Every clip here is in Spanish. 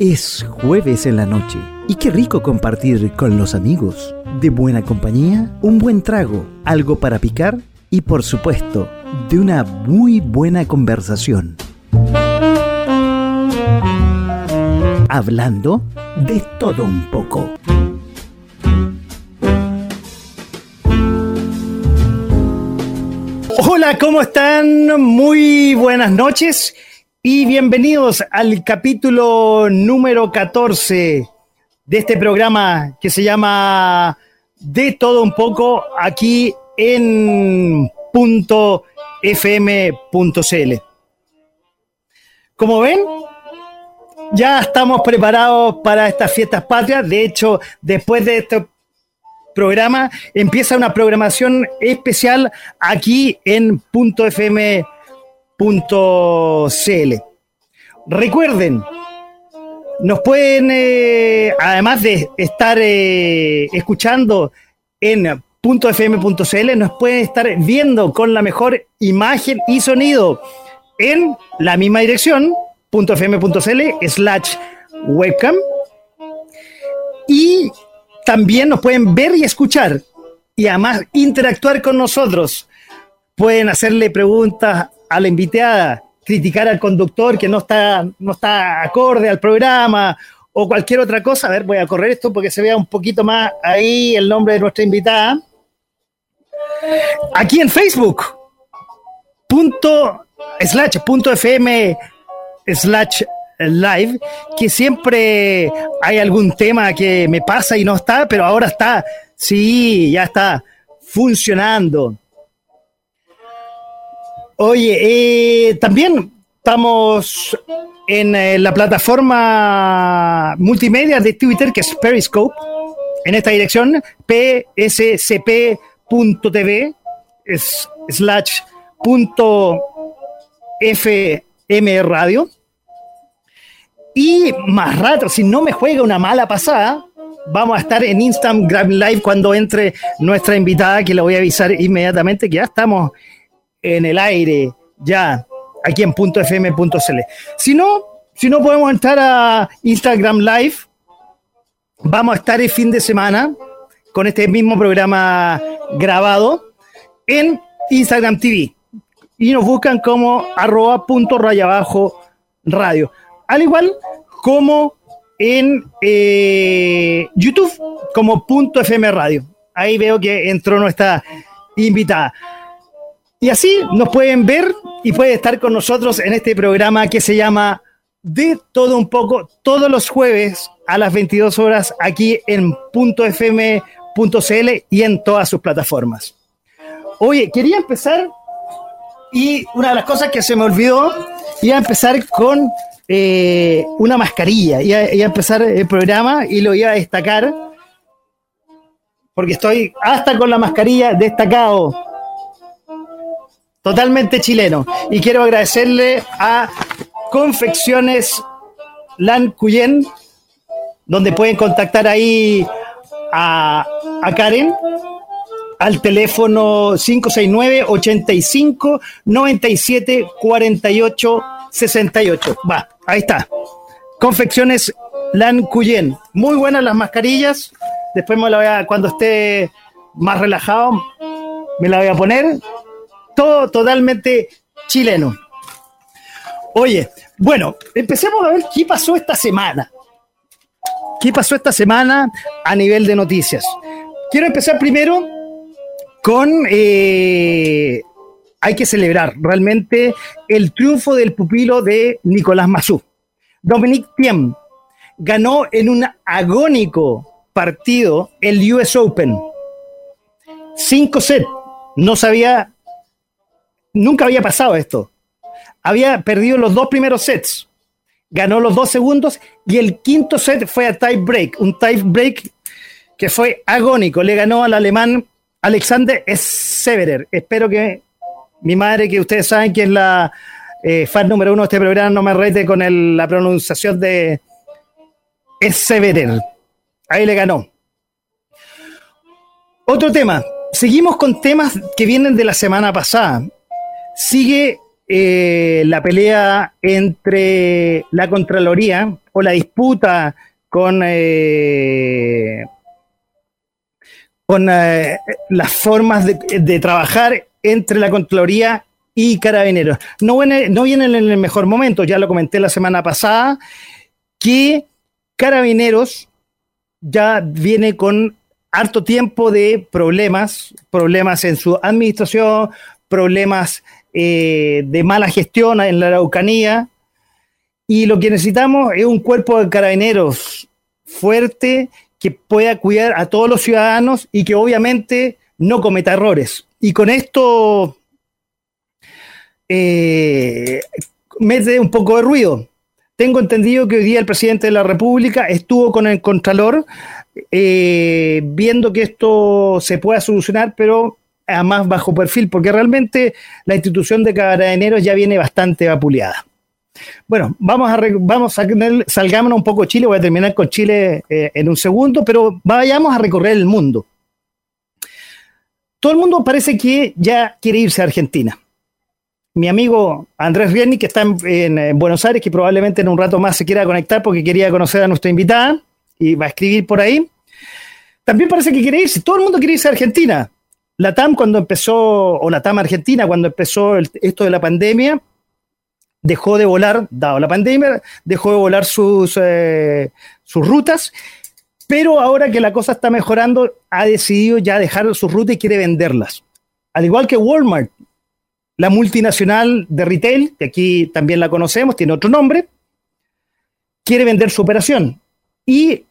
Es jueves en la noche y qué rico compartir con los amigos. De buena compañía, un buen trago, algo para picar y por supuesto, de una muy buena conversación. Hablando de todo un poco. Hola, ¿cómo están? Muy buenas noches y bienvenidos al capítulo número 14 de este programa que se llama De todo un poco aquí en punto fm.cl. Como ven, ya estamos preparados para estas fiestas patrias. De hecho, después de este programa empieza una programación especial aquí en punto fm.cl .cl. Recuerden, nos pueden, eh, además de estar eh, escuchando en .fm.cl, nos pueden estar viendo con la mejor imagen y sonido en la misma dirección, .fm.cl slash webcam. Y también nos pueden ver y escuchar y además interactuar con nosotros. Pueden hacerle preguntas a la invitada, criticar al conductor que no está, no está acorde al programa o cualquier otra cosa. A ver, voy a correr esto porque se vea un poquito más ahí el nombre de nuestra invitada. Aquí en Facebook, punto slash punto fm slash live, que siempre hay algún tema que me pasa y no está, pero ahora está, sí, ya está funcionando. Oye, eh, también estamos en eh, la plataforma multimedia de Twitter, que es Periscope, en esta dirección, pscp.tv slash punto fm radio. Y más rato, si no me juega una mala pasada, vamos a estar en Instagram Live cuando entre nuestra invitada, que le voy a avisar inmediatamente que ya estamos en el aire ya aquí en .fm.cl. Si no, si no podemos entrar a Instagram Live, vamos a estar el fin de semana con este mismo programa grabado en Instagram TV y nos buscan como arroba punto raya abajo radio. Al igual como en eh, YouTube como punto FM radio. Ahí veo que entró nuestra invitada. Y así nos pueden ver y puede estar con nosotros en este programa que se llama De todo un poco todos los jueves a las 22 horas aquí en .fm.cl y en todas sus plataformas. Oye, quería empezar y una de las cosas que se me olvidó, iba a empezar con eh, una mascarilla, iba, iba a empezar el programa y lo iba a destacar porque estoy hasta con la mascarilla destacado totalmente chileno. Y quiero agradecerle a Confecciones Lan Cuyen, donde pueden contactar ahí a, Karen al teléfono 569 85 97 48 68. Va, ahí está. Confecciones Lan Cuyen. Muy buenas las mascarillas. Después me la voy a, cuando esté más relajado, me la voy a poner totalmente chileno. Oye, bueno, empecemos a ver qué pasó esta semana. ¿Qué pasó esta semana a nivel de noticias? Quiero empezar primero con... Eh, hay que celebrar realmente el triunfo del pupilo de Nicolás Massú. Dominique Thiem ganó en un agónico partido el US Open. Cinco sets. No sabía Nunca había pasado esto. Había perdido los dos primeros sets, ganó los dos segundos y el quinto set fue a tie break, un tie break que fue agónico. Le ganó al alemán Alexander Severer. Espero que mi madre, que ustedes saben que es la eh, fan número uno de este programa, no me rete con la pronunciación de Severer. Ahí le ganó. Otro tema. Seguimos con temas que vienen de la semana pasada. Sigue eh, la pelea entre la Contraloría o la disputa con, eh, con eh, las formas de, trabajar entre la Contraloría y Carabineros. No no vienen en el mejor momento, ya lo comenté la semana pasada, que Carabineros ya viene con harto tiempo de problemas, problemas en su administración, problemas eh, de mala gestión en la Araucanía. Y lo que necesitamos es un cuerpo de carabineros fuerte que pueda cuidar a todos los ciudadanos y que obviamente no cometa errores. Y con esto eh, mete un poco de ruido. Tengo entendido que hoy día el presidente de la República estuvo con el Contralor eh, viendo que esto se pueda solucionar, pero a más bajo perfil, porque realmente la institución de carabineros ya viene bastante vapuleada. Bueno, vamos a, vamos a salgámonos un poco Chile, voy a terminar con Chile eh, en un segundo, pero vayamos a recorrer el mundo. Todo el mundo parece que ya quiere irse a Argentina. Mi amigo Andrés Rieni, que está en, Buenos Aires, que probablemente en un rato más se quiera conectar porque quería conocer a nuestra invitada y va a escribir por ahí. También parece que quiere irse. Todo el mundo quiere irse a Argentina. La TAM cuando empezó, o la TAM Argentina cuando empezó esto de la pandemia, dejó de volar, dado la pandemia, dejó de volar sus, eh, sus rutas, pero ahora que la cosa está mejorando, ha decidido ya dejar sus rutas y quiere venderlas. Al igual que Walmart, la multinacional de retail, que aquí también la conocemos, tiene otro nombre, quiere vender su operación. Y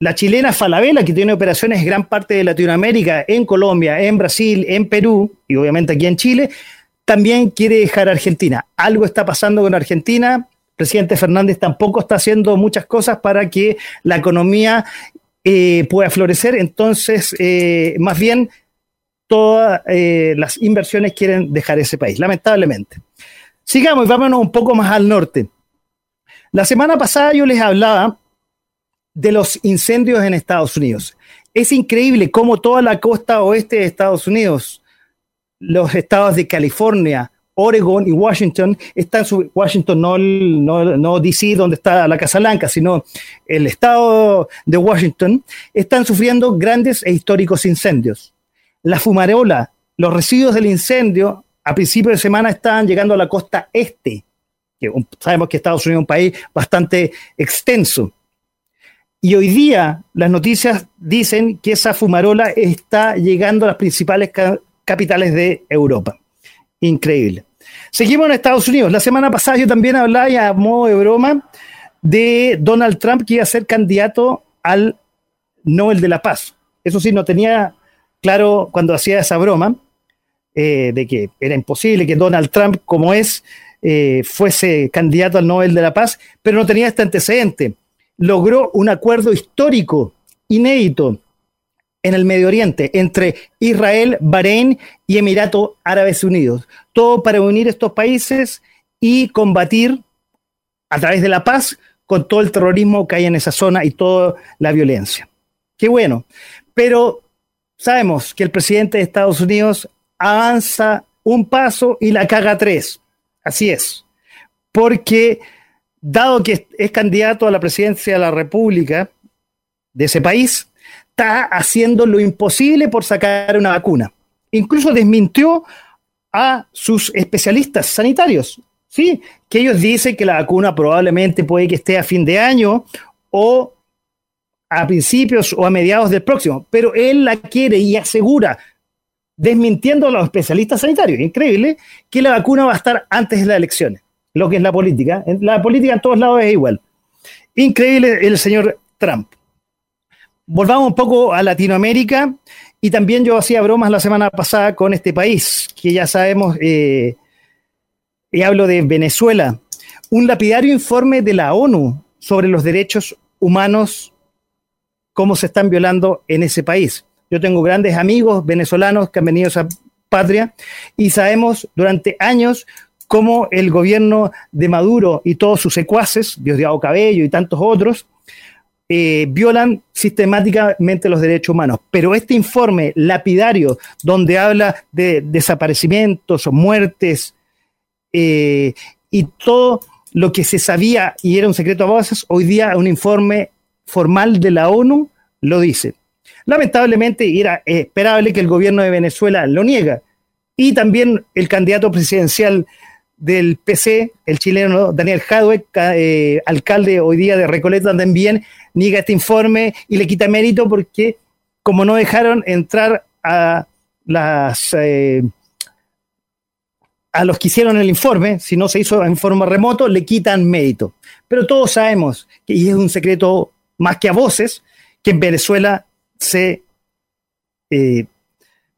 la chilena Falabella, que tiene operaciones en gran parte de Latinoamérica, en Colombia, en Brasil, en Perú y obviamente aquí en Chile, también quiere dejar Argentina. Algo está pasando con Argentina. El presidente Fernández tampoco está haciendo muchas cosas para que la economía eh, pueda florecer. Entonces, eh, más bien, todas eh, las inversiones quieren dejar ese país, lamentablemente. Sigamos y vámonos un poco más al norte. La semana pasada yo les hablaba de los incendios en Estados Unidos. Es increíble cómo toda la costa oeste de Estados Unidos, los estados de California, Oregon y Washington, están Washington no, no, no, DC donde está la Casa Blanca, sino el estado de Washington, están sufriendo grandes e históricos incendios. La fumarola, los residuos del incendio, a principios de semana estaban llegando a la costa este, que sabemos que Estados Unidos es un país bastante extenso. Y hoy día las noticias dicen que esa fumarola está llegando a las principales capitales de Europa. Increíble. Seguimos en Estados Unidos. La semana pasada yo también hablaba, a modo de broma, de Donald Trump que iba a ser candidato al Nobel de la Paz. Eso sí, no tenía claro cuando hacía esa broma eh, de que era imposible que Donald Trump, como es, eh, fuese candidato al Nobel de la Paz, pero no tenía este antecedente logró un acuerdo histórico inédito en el Medio Oriente entre Israel, Bahrein y Emiratos Árabes Unidos. Todo para unir estos países y combatir a través de la paz con todo el terrorismo que hay en esa zona y toda la violencia. Qué bueno. Pero sabemos que el presidente de Estados Unidos avanza un paso y la caga tres. Así es. Porque dado que es candidato a la presidencia de la República de ese país, está haciendo lo imposible por sacar una vacuna. Incluso desmintió a sus especialistas sanitarios, ¿sí? que ellos dicen que la vacuna probablemente puede que esté a fin de año o a principios o a mediados del próximo, pero él la quiere y asegura, desmintiendo a los especialistas sanitarios, increíble, que la vacuna va a estar antes de las elecciones lo que es la política. La política en todos lados es igual. Increíble el señor Trump. Volvamos un poco a Latinoamérica y también yo hacía bromas la semana pasada con este país, que ya sabemos, eh, y hablo de Venezuela. Un lapidario informe de la ONU sobre los derechos humanos, cómo se están violando en ese país. Yo tengo grandes amigos venezolanos que han venido a esa patria y sabemos durante años cómo el gobierno de Maduro y todos sus secuaces, Diosdado Cabello y tantos otros, eh, violan sistemáticamente los derechos humanos. Pero este informe lapidario, donde habla de desaparecimientos o muertes eh, y todo lo que se sabía y era un secreto a voces, hoy día un informe formal de la ONU lo dice. Lamentablemente era esperable que el gobierno de Venezuela lo niega. Y también el candidato presidencial del PC, el chileno Daniel Jadwe, eh, alcalde hoy día de Recoleta, también niega este informe y le quita mérito porque como no dejaron entrar a las eh, a los que hicieron el informe, si no se hizo en forma remoto, le quitan mérito. Pero todos sabemos, y es un secreto más que a voces, que en Venezuela se eh,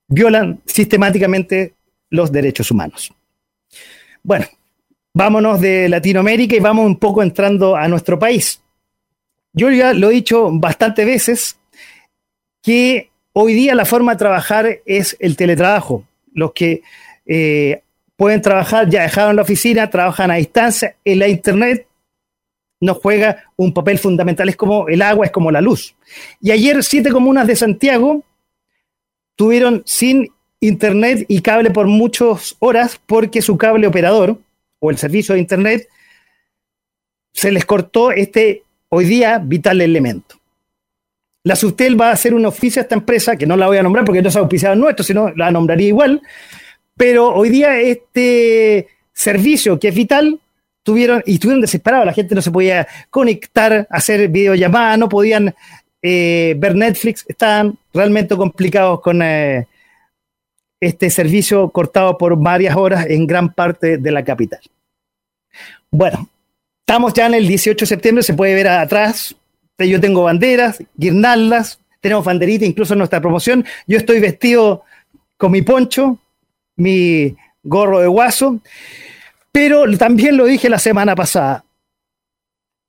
violan sistemáticamente los derechos humanos. Bueno, vámonos de Latinoamérica y vamos un poco entrando a nuestro país. Yo ya lo he dicho bastantes veces que hoy día la forma de trabajar es el teletrabajo. Los que eh, pueden trabajar ya dejaron la oficina, trabajan a distancia. En la Internet nos juega un papel fundamental, es como el agua, es como la luz. Y ayer siete comunas de Santiago tuvieron sin internet y cable por muchas horas porque su cable operador o el servicio de internet se les cortó este hoy día vital elemento. La Subtel va a hacer un oficio a esta empresa, que no la voy a nombrar porque no es auspiciado nuestro, sino la nombraría igual, pero hoy día este servicio que es vital tuvieron y estuvieron desesperados, la gente no se podía conectar, hacer videollamadas, no podían eh, ver Netflix, estaban realmente complicados con, eh, este servicio cortado por varias horas en gran parte de la capital. Bueno, estamos ya en el 18 de septiembre, se puede ver atrás. Yo tengo banderas, guirnaldas, tenemos banderitas incluso en nuestra promoción. Yo estoy vestido con mi poncho, mi gorro de guaso, pero también lo dije la semana pasada.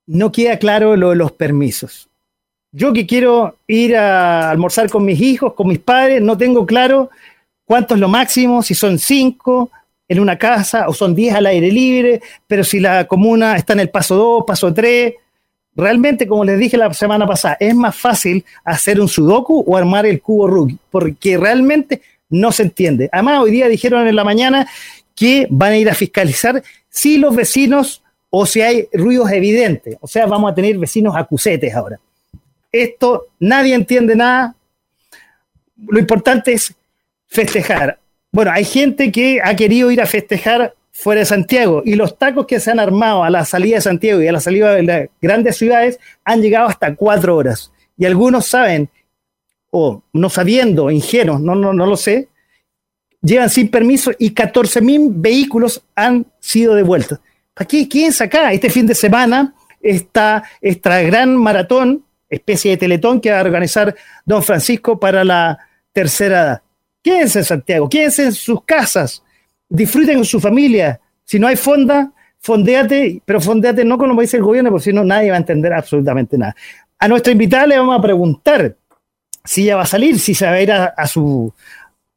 No queda claro lo de los permisos. Yo que quiero ir a almorzar con mis hijos, con mis padres, no tengo claro cuánto es lo máximo, si son cinco en una casa o son diez al aire libre, pero si la comuna está en el paso dos, paso tres, realmente, como les dije la semana pasada, es más fácil hacer un sudoku o armar el cubo Rubik, porque realmente no se entiende. Además, hoy día dijeron en la mañana que van a ir a fiscalizar si los vecinos o si hay ruidos evidentes. O sea, vamos a tener vecinos acusetes ahora. Esto nadie entiende nada. Lo importante es festejar. Bueno, hay gente que ha querido ir a festejar fuera de Santiago y los tacos que se han armado a la salida de Santiago y a la salida de las grandes ciudades han llegado hasta cuatro horas. Y algunos saben, o no sabiendo, ingenuos, no, no, no lo sé, llegan sin permiso y 14 mil vehículos han sido devueltos. ¿Para qué? ¿Quién acá? Este fin de semana está esta gran maratón, especie de teletón que va a organizar don Francisco para la tercera edad. Quédense en Santiago, quédense en sus casas, disfruten con su familia. Si no hay fonda, fondeate, pero fondeate no como dice el gobierno, porque si no nadie va a entender absolutamente nada. A nuestra invitada le vamos a preguntar si ella va a salir, si se va a ir a, su,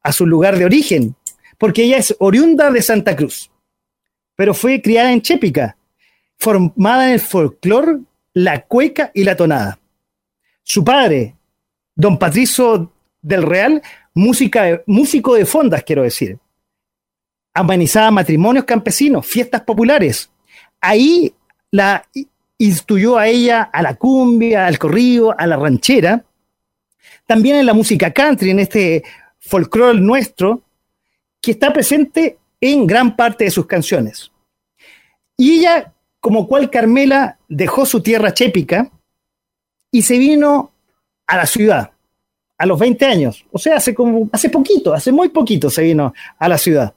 a su lugar de origen, porque ella es oriunda de Santa Cruz, pero fue criada en Chépica, formada en el folclore, la cueca y la tonada. Su padre, don Patricio del Real, música, músico de fondas, quiero decir. Amenizaba matrimonios campesinos, fiestas populares. Ahí la instruyó a ella a la cumbia, al corrido, a la ranchera. También en la música country, en este folclore nuestro, que está presente en gran parte de sus canciones. Y ella, como cual Carmela, dejó su tierra chépica y se vino a la ciudad a los 20 años. O sea, hace, como, hace poquito, hace muy poquito se vino a la ciudad.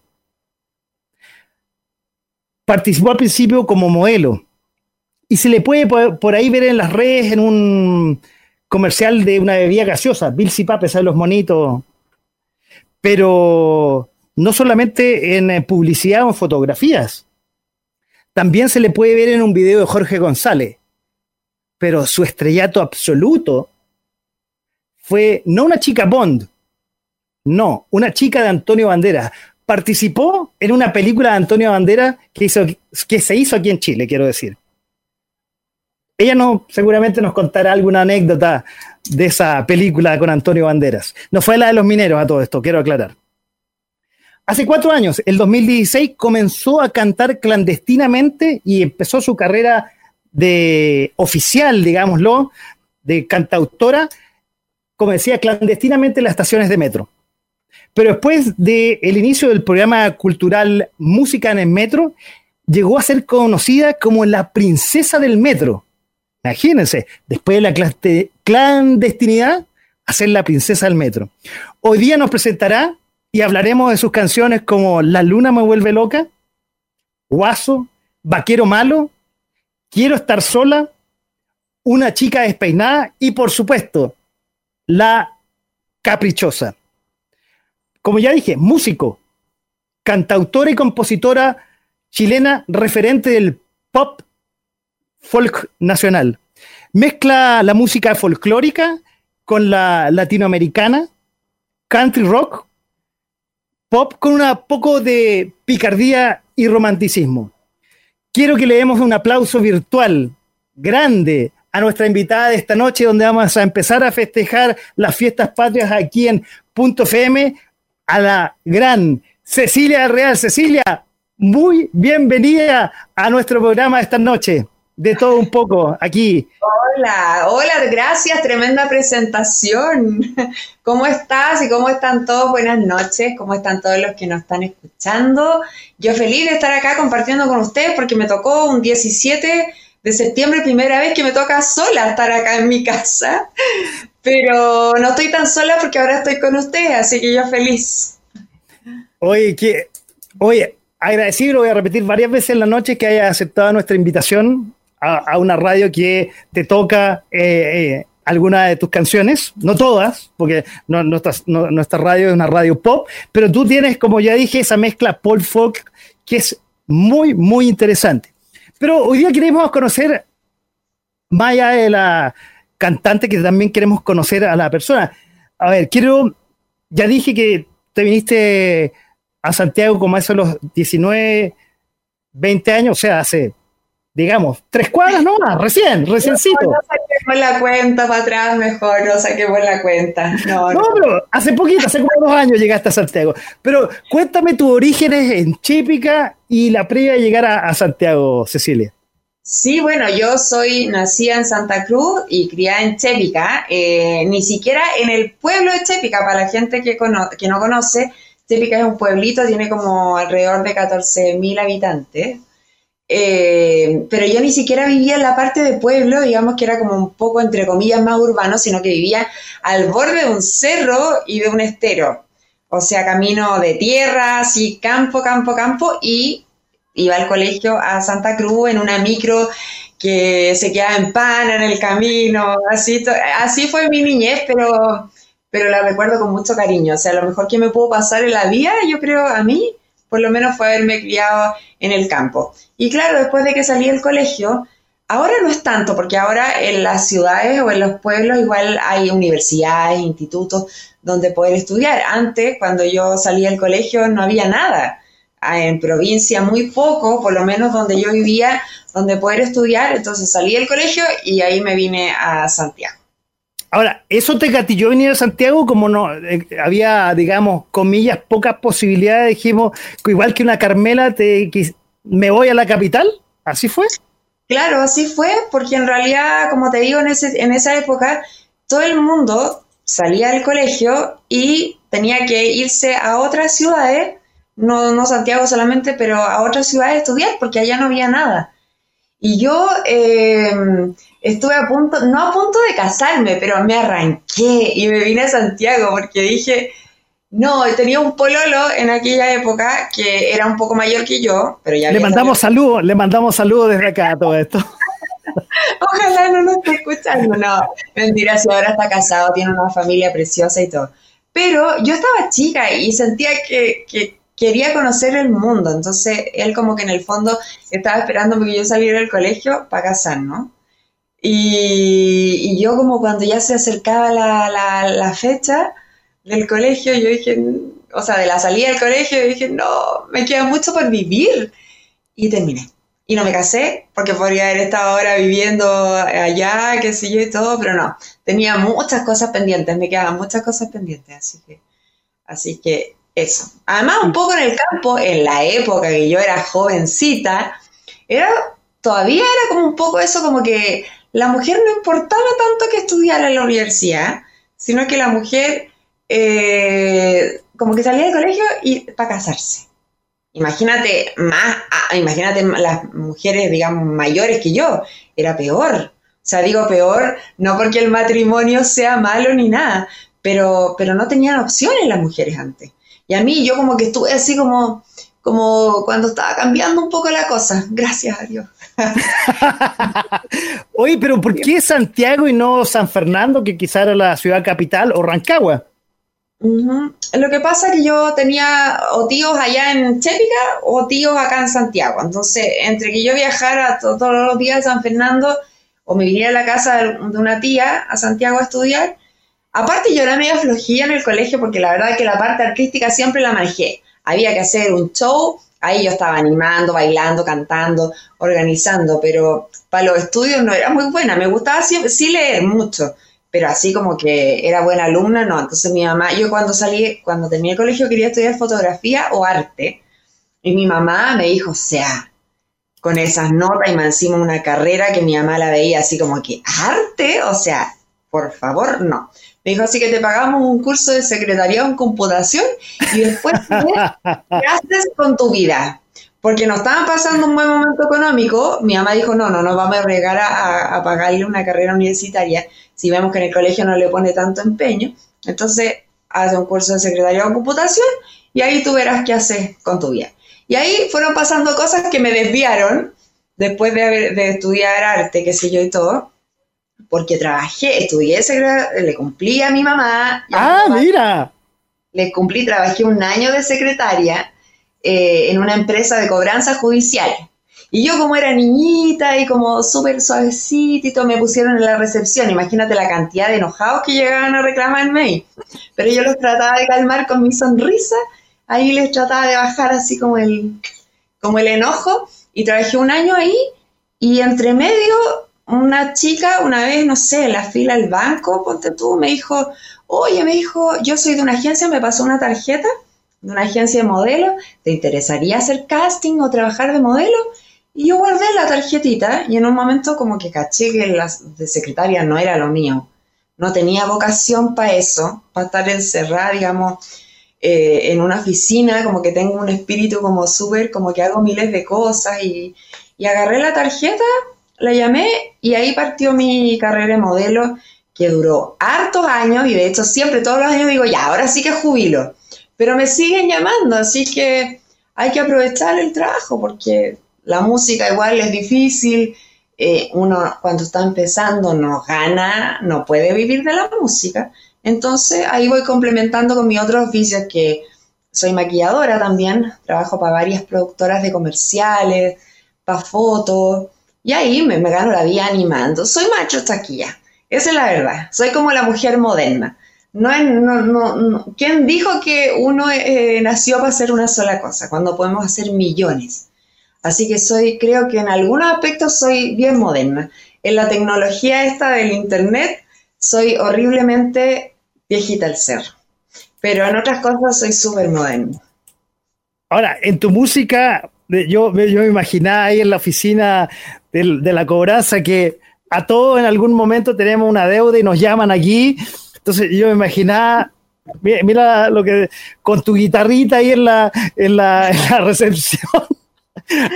Participó al principio como modelo y se le puede por, ahí ver en las redes en un comercial de una bebida gaseosa, Bill Pape, ¿sabes? Los monitos. Pero no solamente en publicidad o en fotografías. También se le puede ver en un video de Jorge González. Pero su estrellato absoluto fue no una chica Bond, no, una chica de Antonio Banderas. Participó en una película de Antonio Banderas que, hizo, que se hizo aquí en Chile, quiero decir. Ella no, seguramente nos contará alguna anécdota de esa película con Antonio Banderas. No fue la de los mineros a todo esto, quiero aclarar. Hace cuatro años, el 2016, comenzó a cantar clandestinamente y empezó su carrera de oficial, digámoslo, de cantautora, como decía, clandestinamente en las estaciones de metro. Pero después del inicio del programa cultural Música en el Metro, llegó a ser conocida como la princesa del metro. Imagínense, después de la clandestinidad, a ser la princesa del metro. Hoy día nos presentará y hablaremos de sus canciones como La luna me vuelve loca, Guaso, Vaquero malo, Quiero estar sola, Una chica despeinada y por supuesto, La caprichosa. Como ya dije, músico, cantautora y compositora chilena referente del pop folk nacional. Mezcla la música folclórica con la latinoamericana, country rock, pop con un poco de picardía y romanticismo. Quiero que le demos un aplauso virtual grande a nuestra invitada de esta noche, donde vamos a empezar a festejar las fiestas patrias aquí en Punto FM, a la gran Cecilia Real. Cecilia, muy bienvenida a nuestro programa esta noche de todo un poco aquí. Hola, hola, gracias, tremenda presentación. ¿Cómo estás y cómo están todos? Buenas noches, ¿cómo están todos los que nos están escuchando? Yo feliz de estar acá compartiendo con ustedes porque me tocó un 17 de septiembre, primera vez que me toca sola estar acá en mi casa, pero no estoy tan sola porque ahora estoy con ustedes, así que yo feliz. Oye, oye, agradecido, voy a repetir varias veces en la noche que haya aceptado nuestra invitación a, una radio que te toca eh, eh, alguna de tus canciones, no todas, porque nuestra radio es una radio pop, pero tú tienes, como ya dije, esa mezcla pop folk que es muy, muy interesante. Pero hoy día queremos conocer, más allá de la cantante, que también queremos conocer a la persona. A ver, quiero, ya dije que te viniste a Santiago como a los 19, 20 años, o sea, hace digamos, tres cuadras nomás, recién, reciencito. No, no saquemos la cuenta para atrás, mejor, no saquemos la cuenta. No, no, pero hace poquito, hace como dos años llegaste a Santiago. Pero cuéntame tus orígenes en Chépica y la previa de llegar a, Santiago, Cecilia. Sí, bueno, yo soy nacida en Santa Cruz y criada en Chépica, eh, ni siquiera en el pueblo de Chépica, para la gente que, que no conoce, Chépica es un pueblito, tiene como alrededor de 14.000 habitantes. Eh, pero yo ni siquiera vivía en la parte de pueblo, digamos que era como un poco, entre comillas, más urbano, sino que vivía al borde de un cerro y de un estero. O sea, camino de tierra, así, campo, campo, campo, y iba al colegio a Santa Cruz en una micro que se quedaba en pana en el camino, así, así fue mi niñez, pero, pero la recuerdo con mucho cariño. O sea, lo mejor que me pudo pasar en la vida, yo creo, a mí, por lo menos fue haberme criado en el campo. Y claro, después de que salí del colegio, ahora no es tanto, porque ahora en las ciudades o en los pueblos igual hay universidades, institutos donde poder estudiar. Antes, cuando yo salí del colegio, no había nada. Ah, en provincia muy poco, por lo menos donde yo vivía, donde poder estudiar. Entonces salí del colegio y ahí me vine a Santiago. Ahora, ¿eso te gatilló venir a Santiago? Como no eh, había, digamos, comillas, pocas posibilidades, dijimos, igual que una Carmela, te, me voy a la capital. ¿Así fue? Claro, así fue, porque en realidad, como te digo, en, ese, en esa época, todo el mundo salía del colegio y tenía que irse a otras ciudades, no, no Santiago solamente, pero a otras ciudades a estudiar, porque allá no había nada. Y yo eh, estuve a punto, no a punto de casarme, pero me arranqué y me vine a Santiago porque dije, no, tenía un pololo en aquella época que era un poco mayor que yo, pero ya... Le mandamos saludos, le mandamos saludos desde acá a todo esto. Ojalá no nos esté escuchando, no, mentira, si ahora está casado, tiene una familia preciosa y todo. Pero yo estaba chica y sentía que, que quería conocer el mundo, entonces él como que en el fondo estaba esperando que yo saliera del colegio para casar, Y, yo como cuando ya se acercaba la, la, fecha del colegio, yo dije, o sea, de la salida del colegio, yo dije, no, me queda mucho por vivir. Y terminé. Y no me casé, porque podría haber estado ahora viviendo allá, qué sé yo y todo, pero no. Tenía muchas cosas pendientes, me quedaban muchas cosas pendientes, así que, así que eso. Además, un poco en el campo, en la época que yo era jovencita, era, todavía era como un poco eso, como que la mujer no importaba tanto que estudiara en la universidad, sino que la mujer eh, como que salía del colegio y para casarse. Imagínate más, ah, imagínate las mujeres, digamos, mayores que yo, era peor. O sea, digo peor, no porque el matrimonio sea malo ni nada, pero, pero no tenían opciones las mujeres antes. Y a mí yo como que estuve así como, como cuando estaba cambiando un poco la cosa, gracias a Dios. Oye, pero ¿por qué Santiago y no San Fernando, que quizá era la ciudad capital, o Rancagua? Lo que pasa es que yo tenía o tíos allá en Chépica o tíos acá en Santiago. Entonces, entre que yo viajara todos los días a San Fernando o me viniera a la casa de una tía a Santiago a estudiar, aparte yo era medio flojilla en el colegio porque la verdad es que la parte artística siempre la manejé. Había que hacer un show, ahí yo estaba animando, bailando, cantando, organizando, pero para los estudios no era muy buena. Me gustaba sí leer mucho pero así como que era buena alumna, no. Entonces mi mamá, yo cuando salí, cuando terminé el colegio quería estudiar fotografía o arte, y mi mamá me dijo, o sea, con esas notas y me encima una carrera que mi mamá la veía así como que, ¿arte? O sea, por favor, no. Me dijo, así que te pagamos un curso de secretariado en computación y después, ¿qué haces con tu vida? porque nos estaban pasando un buen momento económico, mi mamá dijo, no, no nos vamos a arriesgar a, pagarle una carrera universitaria si vemos que en el colegio no le pone tanto empeño. Entonces, hace un curso de secretaría de computación y ahí tú verás qué haces con tu vida. Y ahí fueron pasando cosas que me desviaron después de, de estudiar arte, qué sé yo y todo, porque trabajé, estudié, le cumplí a mi mamá. ah, mira. Le cumplí, trabajé un año de secretaria eh, en una empresa de cobranza judicial. Y yo como era niñita y como súper suavecito me pusieron en la recepción. Imagínate la cantidad de enojados que llegaban a reclamarme Pero yo los trataba de calmar con mi sonrisa. Ahí les trataba de bajar así como el, como el enojo. Y trabajé un año ahí y entre medio una chica una vez, no sé, en la fila del banco, ponte tú, me dijo, oye, me dijo, yo soy de una agencia, me pasó una tarjeta de una agencia de modelo, ¿te interesaría hacer casting o trabajar de modelo? Y yo guardé la tarjetita y en un momento como que caché que la de secretaria no era lo mío. No tenía vocación para eso, para estar encerrada, digamos, eh, en una oficina, como que tengo un espíritu como súper, como que hago miles de cosas y, y agarré la tarjeta, la llamé y ahí partió mi carrera de modelo que duró hartos años y de hecho siempre todos los años digo, ya, ahora sí que jubilo pero me siguen llamando, así que hay que aprovechar el trabajo porque la música igual es difícil, eh, uno cuando está empezando no gana, no puede vivir de la música, entonces ahí voy complementando con mi otro oficio que soy maquilladora también, trabajo para varias productoras de comerciales, para fotos, y ahí me, me gano la vida animando. Soy macho taquilla, esa es la verdad, soy como la mujer moderna no, no, no, ¿quién dijo que uno eh, nació para hacer una sola cosa cuando podemos hacer millones? Así que soy, creo que en algunos aspectos soy bien moderna. En la tecnología esta del internet soy horriblemente viejita al ser, pero en otras cosas soy súper moderna. Ahora, en tu música, yo, yo me imaginaba ahí en la oficina de, de la cobranza que a todos en algún momento tenemos una deuda y nos llaman aquí entonces yo me imaginaba, mira, lo que, con tu guitarrita ahí en la, en la, recepción.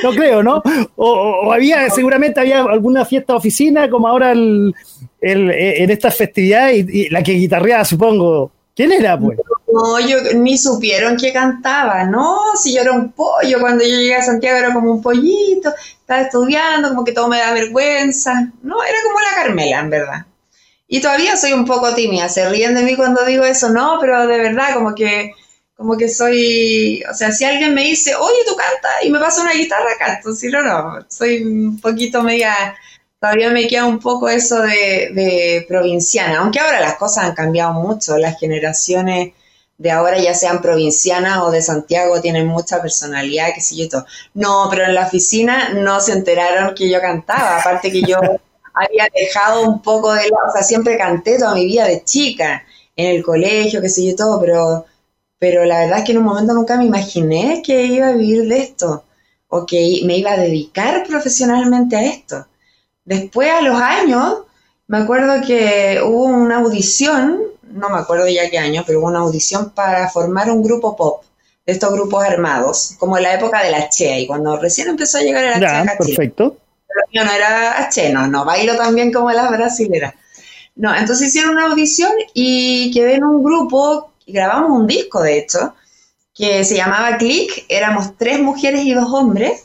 no creo, ¿no? O, había, seguramente había alguna fiesta oficina, como ahora el, en estas festividades, y, la que guitarreaba, supongo. ¿Quién era, pues? No, yo ni supieron que cantaba, no, si yo era un pollo, cuando yo llegué a Santiago era como un pollito, estaba estudiando, como que todo me da vergüenza, no, era como la Carmela, en verdad. Y todavía soy un poco tímida, se ríen de mí cuando digo eso, no, pero de verdad, como que, como que soy, o sea, si alguien me dice, oye, tú cantas y me pasa una guitarra, canto, si no, no, soy un poquito media, todavía me queda un poco eso de, de provinciana, aunque ahora las cosas han cambiado mucho, las generaciones de ahora ya sean provincianas o de Santiago tienen mucha personalidad, que sé yo todo. No, pero en la oficina no se enteraron que yo cantaba, aparte que yo había dejado un poco de o sea, siempre canté toda mi vida de chica, en el colegio, que sé yo todo, pero, pero la verdad es que en un momento nunca me imaginé que iba a vivir de esto o que me iba a dedicar profesionalmente a esto. Después, a los años, me acuerdo que hubo una audición, no me acuerdo ya qué año, pero hubo una audición para formar un grupo pop, de estos grupos armados, como en la época de la Che, y cuando recién empezó a llegar el ya, perfecto. Pero yo no era Che, no, no bailo tan bien como las brasileras. No, entonces hicieron una audición y quedé en un grupo, y grabamos un disco, de hecho, que se llamaba Click, éramos tres mujeres y dos hombres,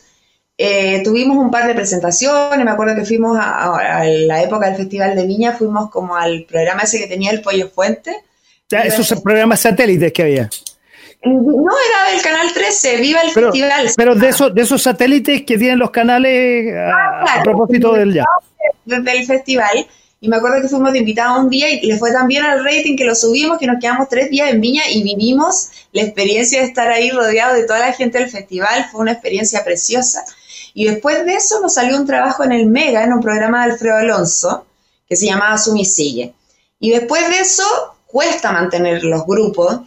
eh, tuvimos un par de presentaciones, me acuerdo que fuimos a, la época del Festival de Viña, fuimos como al programa ese que tenía el Pollo Fuente. Esos programas satélites que había. No, era del Canal 13, Viva el Festival. Pero de esos, de esos satélites que tienen los canales a, ah, propósito del ya. Del festival. Y me acuerdo que fuimos de invitados un día y le fue tan bien al rating que lo subimos que nos quedamos tres días en Viña y vivimos la experiencia de estar ahí rodeado de toda la gente del festival. Fue una experiencia preciosa. Y después de eso nos salió un trabajo en el Mega, en un programa de Alfredo Alonso, que se llamaba Sumi Sigue. Y después de eso cuesta mantener los grupos.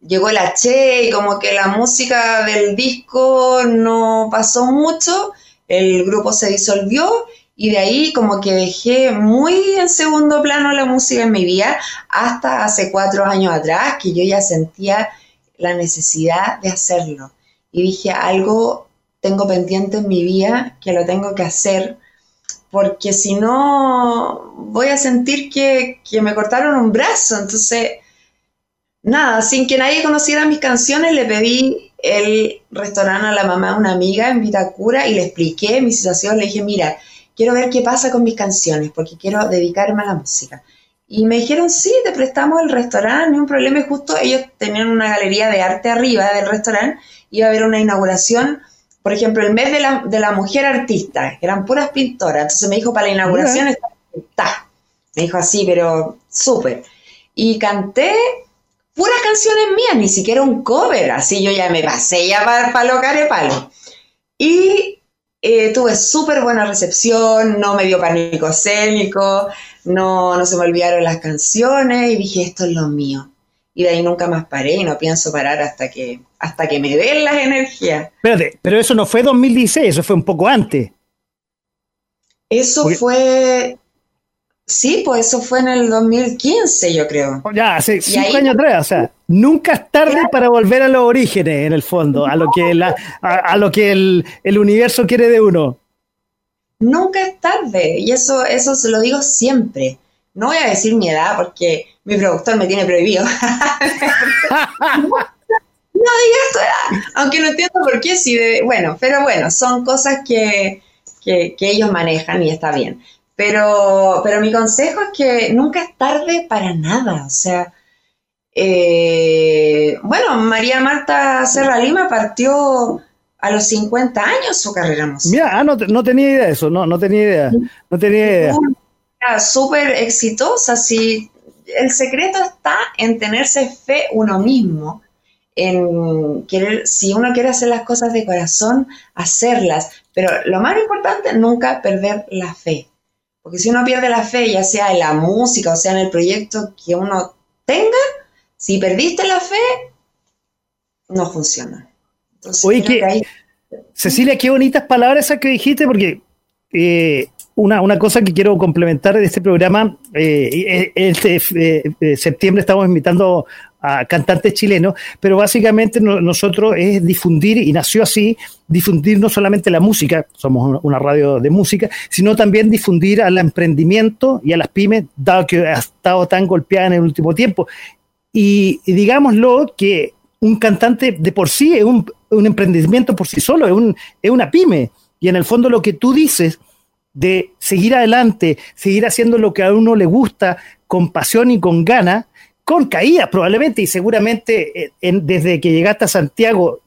Llegó el H y como que la música del disco no pasó mucho, el grupo se disolvió y de ahí como que dejé muy en segundo plano la música en mi vida hasta hace cuatro años atrás que yo ya sentía la necesidad de hacerlo. Y dije, algo tengo pendiente en mi vida, que lo tengo que hacer, porque si no voy a sentir que, me cortaron un brazo. Entonces, nada, sin que nadie conociera mis canciones, le pedí el restaurante a la mamá de una amiga en Vitacura y le expliqué mi situación. Le dije, mira, quiero ver qué pasa con mis canciones, porque quiero dedicarme a la música. Y me dijeron, sí, te prestamos el restaurante, ni un problema. Justo ellos tenían una galería de arte arriba del restaurante, iba a haber una inauguración por ejemplo, el mes de la, de la mujer artista, que eran puras pintoras. Entonces me dijo, para la inauguración está. Me dijo así, pero súper. Y canté puras canciones mías, ni siquiera un cover. Así yo ya me pasé ya para, para lo palo. Y eh, tuve súper buena recepción, no me dio pánico escénico, no, no se me olvidaron las canciones y dije, esto es lo mío y de ahí nunca más paré y no pienso parar hasta que, hasta que me den las energías. Espérate, pero eso no fue 2016, eso fue un poco antes. Eso fue, sí, pues eso fue en el 2015, yo creo. Ya, hace cinco años atrás, o sea, nunca es tarde para volver a los orígenes, en el fondo, a lo que, la, a, lo que el, el, universo quiere de uno. Nunca es tarde, y eso, eso se lo digo siempre. No voy a decir mi edad porque mi productor me tiene prohibido. no digas tu edad, aunque no entiendo por qué, sí, bueno, pero bueno, son cosas que, ellos manejan y está bien. Pero, pero mi consejo es que nunca es tarde para nada, o sea, eh, bueno, María Marta Serra Lima partió a los 50 años su carrera musical. Mira, ah, no, no, tenía idea de eso, no, no tenía idea, no tenía idea. Súper exitosa, sí, el secreto está en tenerse fe uno mismo, en querer, si uno quiere hacer las cosas de corazón, hacerlas. Pero lo más importante, nunca perder la fe. Porque si uno pierde la fe, ya sea en la música o sea en el proyecto que uno tenga, si perdiste la fe, no funciona. Oye, que, Cecilia, qué bonitas palabras esas que dijiste, porque eh, una, una, cosa que quiero complementar de este programa, eh, este eh, septiembre estamos invitando a cantantes chilenos, pero básicamente nosotros es difundir, y nació así, difundir no solamente la música, somos una radio de música, sino también difundir al emprendimiento y a las pymes, dado que ha estado tan golpeada en el último tiempo. Y, digámoslo que un cantante de por sí es un, un emprendimiento por sí solo, es, un, es una pyme. Y en el fondo lo que tú dices de seguir adelante, seguir haciendo lo que a uno le gusta con pasión y con gana, con caídas probablemente y seguramente eh, desde que llegaste a Santiago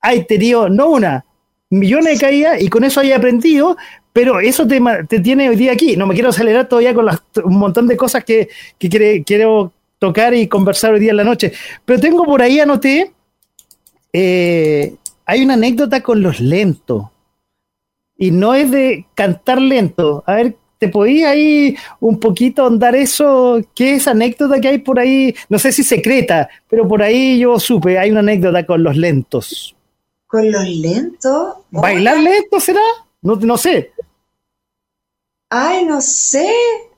hay tenido no una, millones de caídas y con eso hay aprendido, pero eso te, te, tiene hoy día aquí. No me quiero acelerar todavía con un montón de cosas que, que quiero tocar y conversar hoy día en la noche. Pero tengo por ahí, anoté, eh, hay una anécdota con los lentos. Y no es de cantar lento. A ver, ¿te podías ahí un poquito andar eso? ¿Qué es anécdota que hay por ahí? No sé si secreta, pero por ahí yo supe, hay una anécdota con los lentos. ¿Con los lentos? ¿Bailar lento será? No, no sé. Ay, no sé.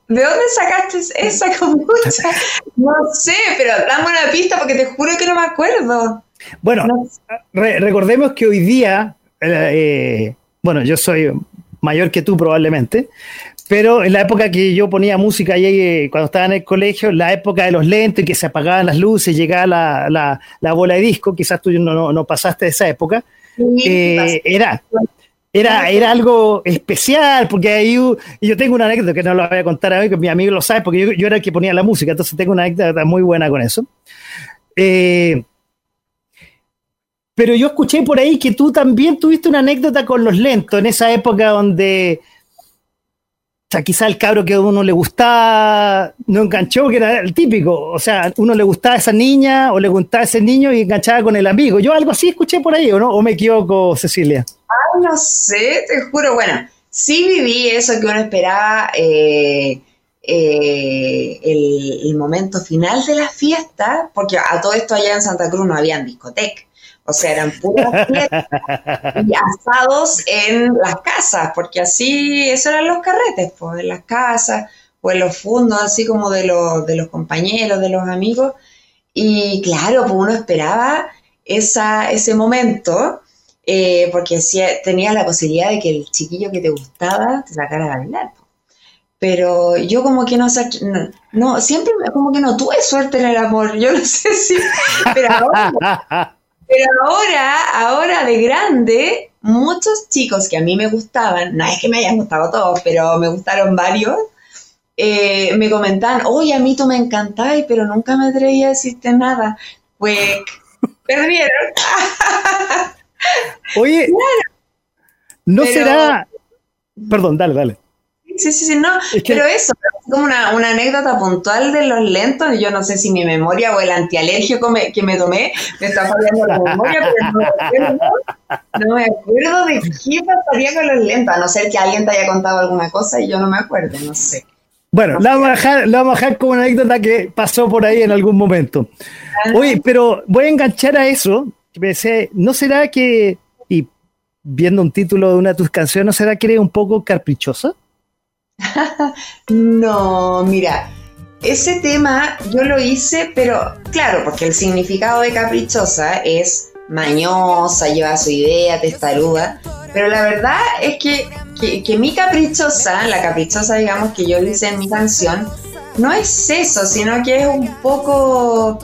¿De dónde sacaste esa kombucha? No sé, pero dame una pista porque te juro que no me acuerdo. Bueno, recordemos que hoy día, eh, eh, bueno, yo soy mayor que tú probablemente, pero en la época que yo ponía música y eh, cuando estaba en el colegio, la época de los lentes, que se apagaban las luces, llegaba la, la, bola de disco, quizás tú no, no, pasaste de esa época, era era, era algo especial, porque ahí yo tengo una anécdota que no lo voy a contar a mí, que mi amigo lo sabe, porque yo, era el que ponía la música, entonces tengo una anécdota muy buena con eso. Eh, pero yo escuché por ahí que tú también tuviste una anécdota con los lentos, en esa época donde o sea, quizá el cabro que a uno le gustaba no enganchó, que era el típico. O sea, uno le gustaba a esa niña o le gustaba a ese niño y enganchaba con el amigo. Yo algo así escuché por ahí, ¿o no? ¿O me equivoco, Cecilia? Ay, no sé, te juro. Bueno, sí viví eso que uno esperaba eh, eh, el, momento final de la fiesta, porque a todo esto allá en Santa Cruz no habían discoteca. O sea, eran puras fiestas y asados en las casas, porque así, eso eran los carretes, pues, en las casas o en los fundos, así como de los, de los compañeros, de los amigos. Y claro, pues uno esperaba esa, ese momento, eh, porque si tenías la posibilidad de que el chiquillo que te gustaba te sacara a bailar. Pues. Pero yo como que no, no, no, siempre como que no tuve suerte en el amor, yo no sé si, pero ahora, pero ahora, ahora de grande, muchos chicos que a mí me gustaban, no es que me hayan gustado todos, pero me gustaron varios, eh, me comentaban, oye, a mí tú me encantabas, pero nunca me atreví a decirte nada. Pues, perdieron. oye, ¿no será... Perdón, dale, dale. Sí, sí, sí, no, pero eso, como una, anécdota puntual de los lentos, yo no sé si mi memoria o el antialérgico que me tomé me está fallando la memoria, pero no me, acuerdo, no me acuerdo de qué pasaría con los lentos, a no ser que alguien te haya contado alguna cosa y yo no me acuerdo, no sé. Bueno, la vamos, a dejar, la vamos a dejar como una anécdota que pasó por ahí en algún momento. Oye, pero voy a enganchar a eso, pensé, ¿no será que, y viendo un título de una de tus canciones, ¿no será que eres un poco caprichosa? no, mira, ese tema yo lo hice, pero claro, porque el significado de caprichosa es mañosa, lleva su idea, testaruda, pero la verdad es que, que, mi caprichosa, la caprichosa digamos que yo hice en mi canción, no es eso, sino que es un poco...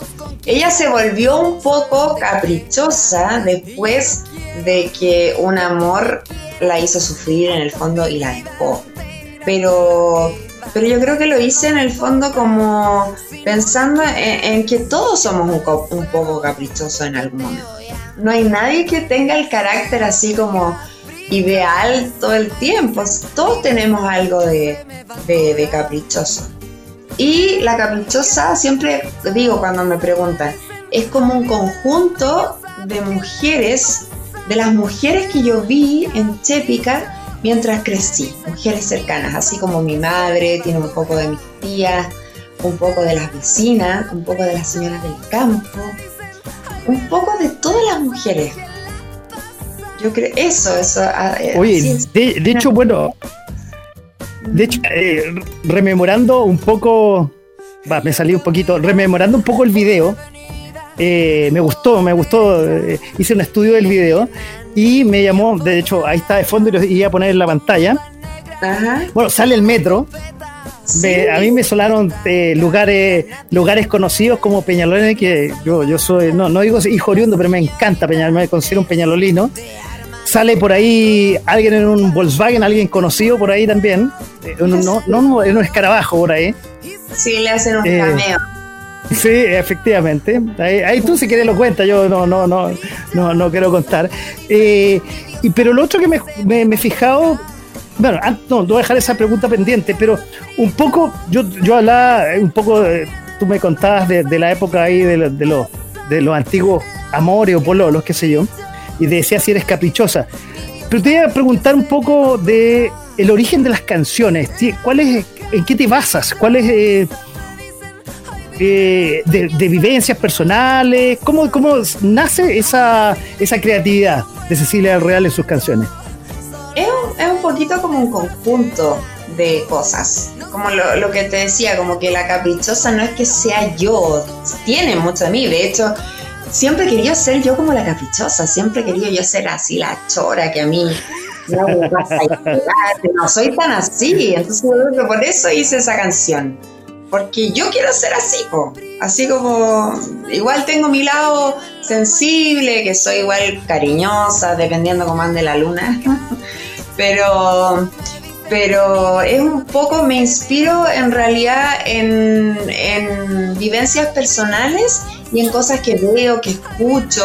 Ella se volvió un poco caprichosa después de que un amor la hizo sufrir en el fondo y la dejó pero, pero yo creo que lo hice en el fondo como pensando en, que todos somos un, poco caprichosos en algún momento. No hay nadie que tenga el carácter así como ideal todo el tiempo. Todos tenemos algo de, de, caprichoso. Y la caprichosa, siempre digo cuando me preguntan, es como un conjunto de mujeres, de las mujeres que yo vi en Chépica, mientras crecí, mujeres cercanas, así como mi madre, tiene un poco de mis tías, un poco de las vecinas, un poco de las señoras del campo, un poco de todas las mujeres. Yo creo, eso, eso. Ah, eh, Oye, de, hecho, bueno, de hecho, eh, rememorando un poco, va, me salí un poquito, rememorando un poco el video, eh, me gustó, me gustó, hice un estudio del video y me llamó, de hecho, ahí está de fondo y lo iba a poner en la pantalla. Bueno, sale el metro. a mí me solaron eh, lugares lugares conocidos como Peñalolén, que yo, yo soy, no, no digo hijo oriundo, pero me encanta Peñalolén, me considero un peñalolino. Sale por ahí alguien en un Volkswagen, alguien conocido por ahí también. Eh, no, no, no, en un escarabajo por ahí. Sí, le hacen un eh, cameo. Sí, efectivamente. Ahí, tú si quieres lo cuentas, yo no, no, no, no, no quiero contar. Eh, y, pero lo otro que me, he fijado bueno, no, voy a dejar esa pregunta pendiente, pero un poco, yo, yo hablaba un poco, tú me contabas de, la época ahí de, los, de los antiguos amores o pololos, qué sé yo, y decía si eres caprichosa. Pero te voy a preguntar un poco de el origen de las canciones. ¿Cuál ¿En qué te basas? ¿Cuál es eh, eh, de, vivencias personales? ¿Cómo, cómo nace esa, esa creatividad de Cecilia Real en sus canciones? Es un, es un poquito como un conjunto de cosas. Como lo, lo, que te decía, como que la caprichosa no es que sea yo, tiene mucho de mí. De hecho, siempre quería ser yo como la caprichosa, siempre quería yo ser así la chora que a mí no me pasa no soy tan así, entonces por eso hice esa canción, porque yo quiero ser así, así como igual tengo mi lado sensible, que soy igual cariñosa, dependiendo cómo ande la luna, pero pero es un poco, me inspiro en realidad en, en vivencias personales y en cosas que veo, que escucho,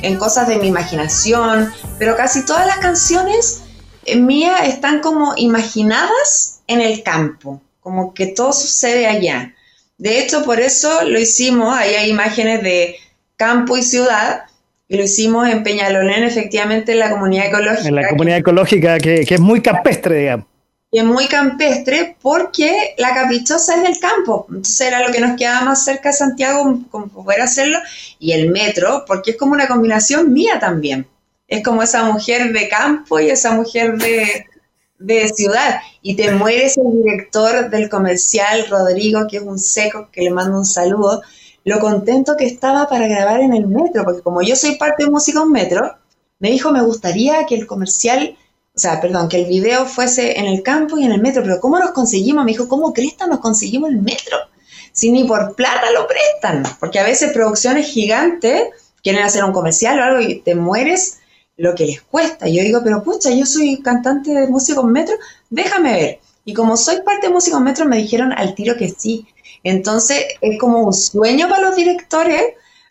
en cosas de mi imaginación, pero casi todas las canciones eh, mías están como imaginadas en el campo, como que todo sucede allá. De hecho, por eso lo hicimos, ahí hay imágenes de campo y ciudad, y lo hicimos en Peñalolén, efectivamente, en la comunidad ecológica. En la comunidad ecológica, que, que es muy campestre, digamos y es muy campestre porque la caprichosa es del campo. Entonces era lo que nos quedaba más cerca de Santiago como poder hacerlo. Y el metro, porque es como una combinación mía también. Es como esa mujer de campo y esa mujer de, de ciudad. Y te mueres el director del comercial, Rodrigo, que es un seco, que le mando un saludo, lo contento que estaba para grabar en el metro, porque como yo soy parte de Música Un Metro, me dijo, me gustaría que el comercial o sea, perdón, que el video fuese en el campo y en el metro, pero ¿cómo nos conseguimos? Me dijo, ¿cómo cresta nos conseguimos el metro? Si ni por plata lo prestan, porque a veces producciones gigantes quieren hacer un comercial o algo y te mueres lo que les cuesta. Yo digo, pero pucha, yo soy cantante de música en metro, déjame ver. Y como soy parte de música en metro, me dijeron al tiro que sí. Entonces es como un sueño para los directores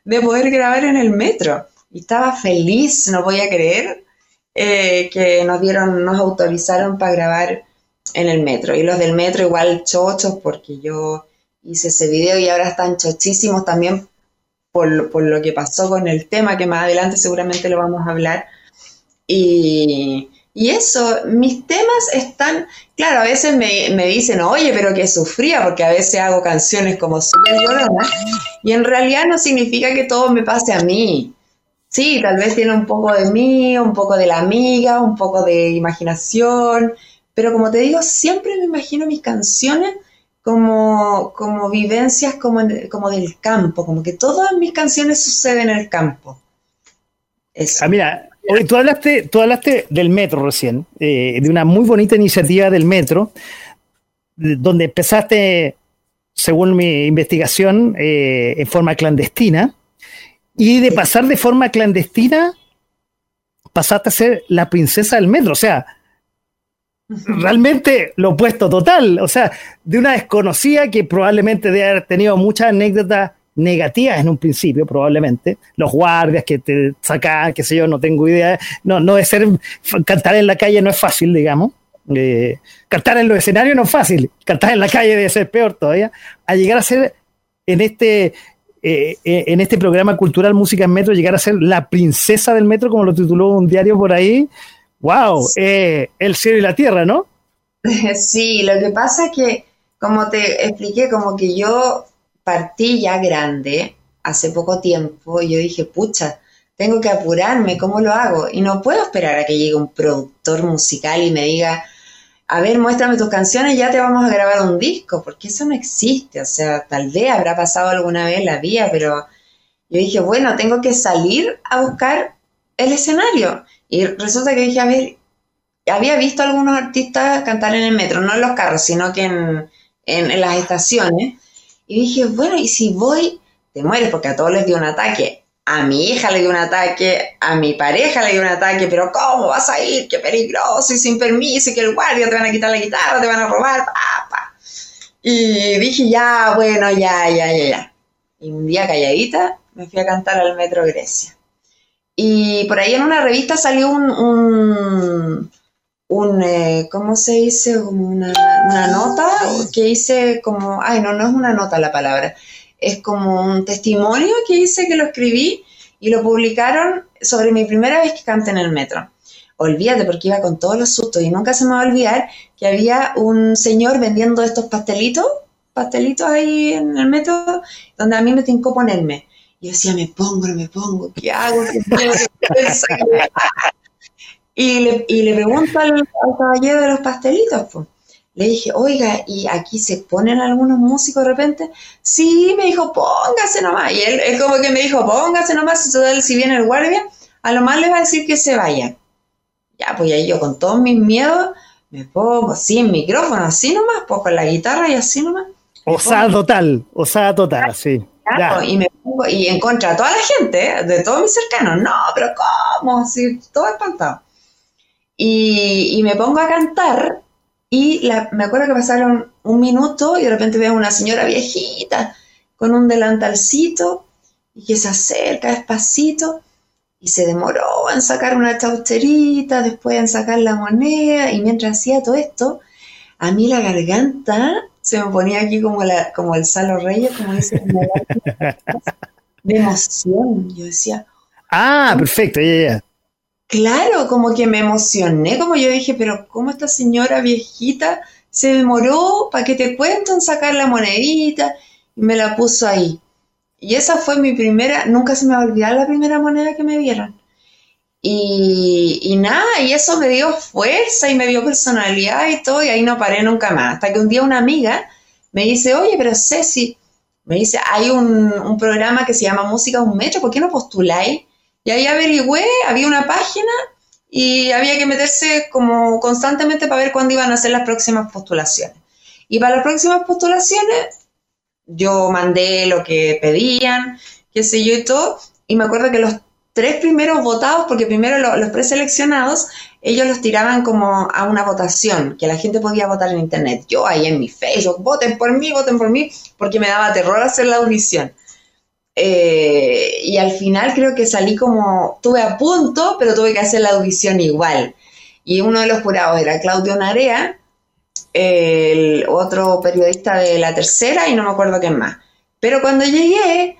de poder grabar en el metro. Y estaba feliz, no voy a creer, eh, que nos dieron, nos autorizaron para grabar en el metro. Y los del metro igual chochos porque yo hice ese video y ahora están chochísimos también por, por lo que pasó con el tema, que más adelante seguramente lo vamos a hablar. Y, y eso, mis temas están, claro, a veces me, me, dicen, oye, pero que sufría, porque a veces hago canciones como súper lloronas, y en realidad no significa que todo me pase a mí. Sí, tal vez tiene un poco de mí, un poco de la amiga, un poco de imaginación, pero como te digo, siempre me imagino mis canciones como, como vivencias como, como del campo, como que todas mis canciones suceden en el campo. Ah, mira, tú hablaste, tú hablaste del metro recién, eh, de una muy bonita iniciativa del metro, donde empezaste, según mi investigación, eh, en forma clandestina y de pasar de forma clandestina, pasaste a ser la princesa del metro. O sea, realmente lo opuesto total. O sea, de una desconocida que probablemente debe haber tenido muchas anécdotas negativas en un principio, probablemente. Los guardias que te sacan, qué sé yo, no tengo idea. No, no de ser, cantar en la calle no es fácil, digamos. Eh, cantar en los escenarios no es fácil. Cantar en la calle debe ser peor todavía. A llegar a ser en este eh, eh, en este programa cultural Música en Metro llegar a ser la princesa del metro, como lo tituló un diario por ahí. ¡Wow! Eh, el cielo y la tierra, ¿no? Sí, lo que pasa es que, como te expliqué, como que yo partí ya grande hace poco tiempo y yo dije, pucha, tengo que apurarme, ¿cómo lo hago? Y no puedo esperar a que llegue un productor musical y me diga, a ver, muéstrame tus canciones, ya te vamos a grabar un disco, porque eso no existe, o sea, tal vez habrá pasado alguna vez la vía, pero yo dije, bueno, tengo que salir a buscar el escenario. Y resulta que dije, a ver, había visto a algunos artistas cantar en el metro, no en los carros, sino que en, en las estaciones. Y dije, bueno, y si voy, te mueres porque a todos les dio un ataque a mi hija le dio un ataque, a mi pareja le dio un ataque, pero ¿cómo vas a ir? Qué peligroso y sin permiso y que el guardia te van a quitar la guitarra, te van a robar, papá. Y dije, ya, bueno, ya, ya, ya, ya. Y un día calladita me fui a cantar al Metro Grecia. Y por ahí en una revista salió un, un, eh, ¿cómo se dice? Como una, una, nota que hice como, ay, no, no es una nota la palabra, es como un testimonio que hice que lo escribí y lo publicaron sobre mi primera vez que canté en el metro. Olvídate porque iba con todos los sustos y nunca se me va a olvidar que había un señor vendiendo estos pastelitos, pastelitos ahí en el metro, donde a mí me tincó ponerme. Y yo decía, me pongo, no me pongo, ¿qué hago? Y, le, y le pregunto al, caballero de los pastelitos, pues. Le dije, oiga, ¿y aquí se ponen algunos músicos de repente? Sí, me dijo, póngase nomás. Y él, él como que me dijo, póngase nomás, si, si viene el guardia, a lo más le va a decir que se vaya. Ya, pues ahí yo con todos mis miedos me pongo en micrófono, así nomás, pues con la guitarra y así nomás. Osada total, osada total, sí. y me pongo, y en contra de toda la gente, de todos mis cercanos, no, pero ¿cómo? Así, todo espantado. Y, me pongo a cantar y me acuerdo que pasaron un minuto y de repente veo una señora viejita con un delantalcito y que se acerca despacito y se demoró en sacar una chaucherita, después en sacar la moneda, y mientras hacía todo esto, a mí la garganta se me ponía aquí como, la, como el Salo Reyes, como dice, de emoción. Yo decía. Ah, perfecto, ya, ya. Claro, como que me emocioné, como yo dije, pero ¿cómo esta señora viejita se demoró para que te cuento en sacar la monedita? Y me la puso ahí. Y esa fue mi primera, nunca se me va a olvidar la primera moneda que me dieron. Y, nada, y eso me dio fuerza y me dio personalidad y todo, y ahí no paré nunca más. Hasta que un día una amiga me dice, oye, pero Ceci, me dice, hay un, programa que se llama Música Un Metro, ¿por qué no postuláis? Y ahí averigüé, había una página y había que meterse como constantemente para ver cuándo iban a ser las próximas postulaciones. Y para las próximas postulaciones yo mandé lo que pedían, qué sé yo y todo, y me acuerdo que los tres primeros votados, porque primero los preseleccionados, ellos los tiraban como a una votación, que la gente podía votar en internet. Yo ahí en mi Facebook, voten por mí, voten por mí, porque me daba terror hacer la audición. Eh, y al final creo que salí como, tuve a punto, pero tuve que hacer la audición igual. Y uno de los jurados era Claudio Narea, el otro periodista de la tercera y no me acuerdo quién más. Pero cuando llegué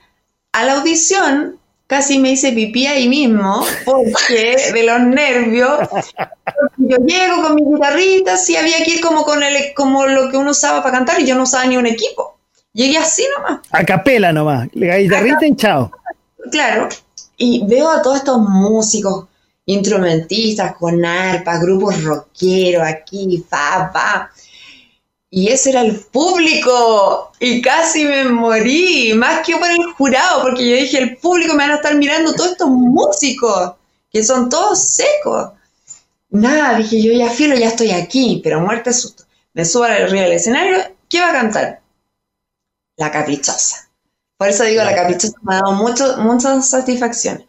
a la audición, casi me hice pipí ahí mismo, porque de los nervios, yo llego con mi guitarrita, sí había que ir como con el, como lo que uno usaba para cantar y yo no usaba ni un equipo. Llegué así nomás. A capela nomás, la guitarrita chao. Claro, y veo a todos estos músicos instrumentistas, con arpa, grupos rockeros aquí, fa, fa. Y ese era el público. Y casi me morí, más que por el jurado, porque yo dije, el público me van a estar mirando todos estos músicos, que son todos secos. Nada, dije yo, ya filo, ya estoy aquí, pero muerte susto. Me subo arriba del escenario, ¿qué va a cantar? La caprichosa. Por eso digo, la caprichosa me ha dado mucho, muchas satisfacciones.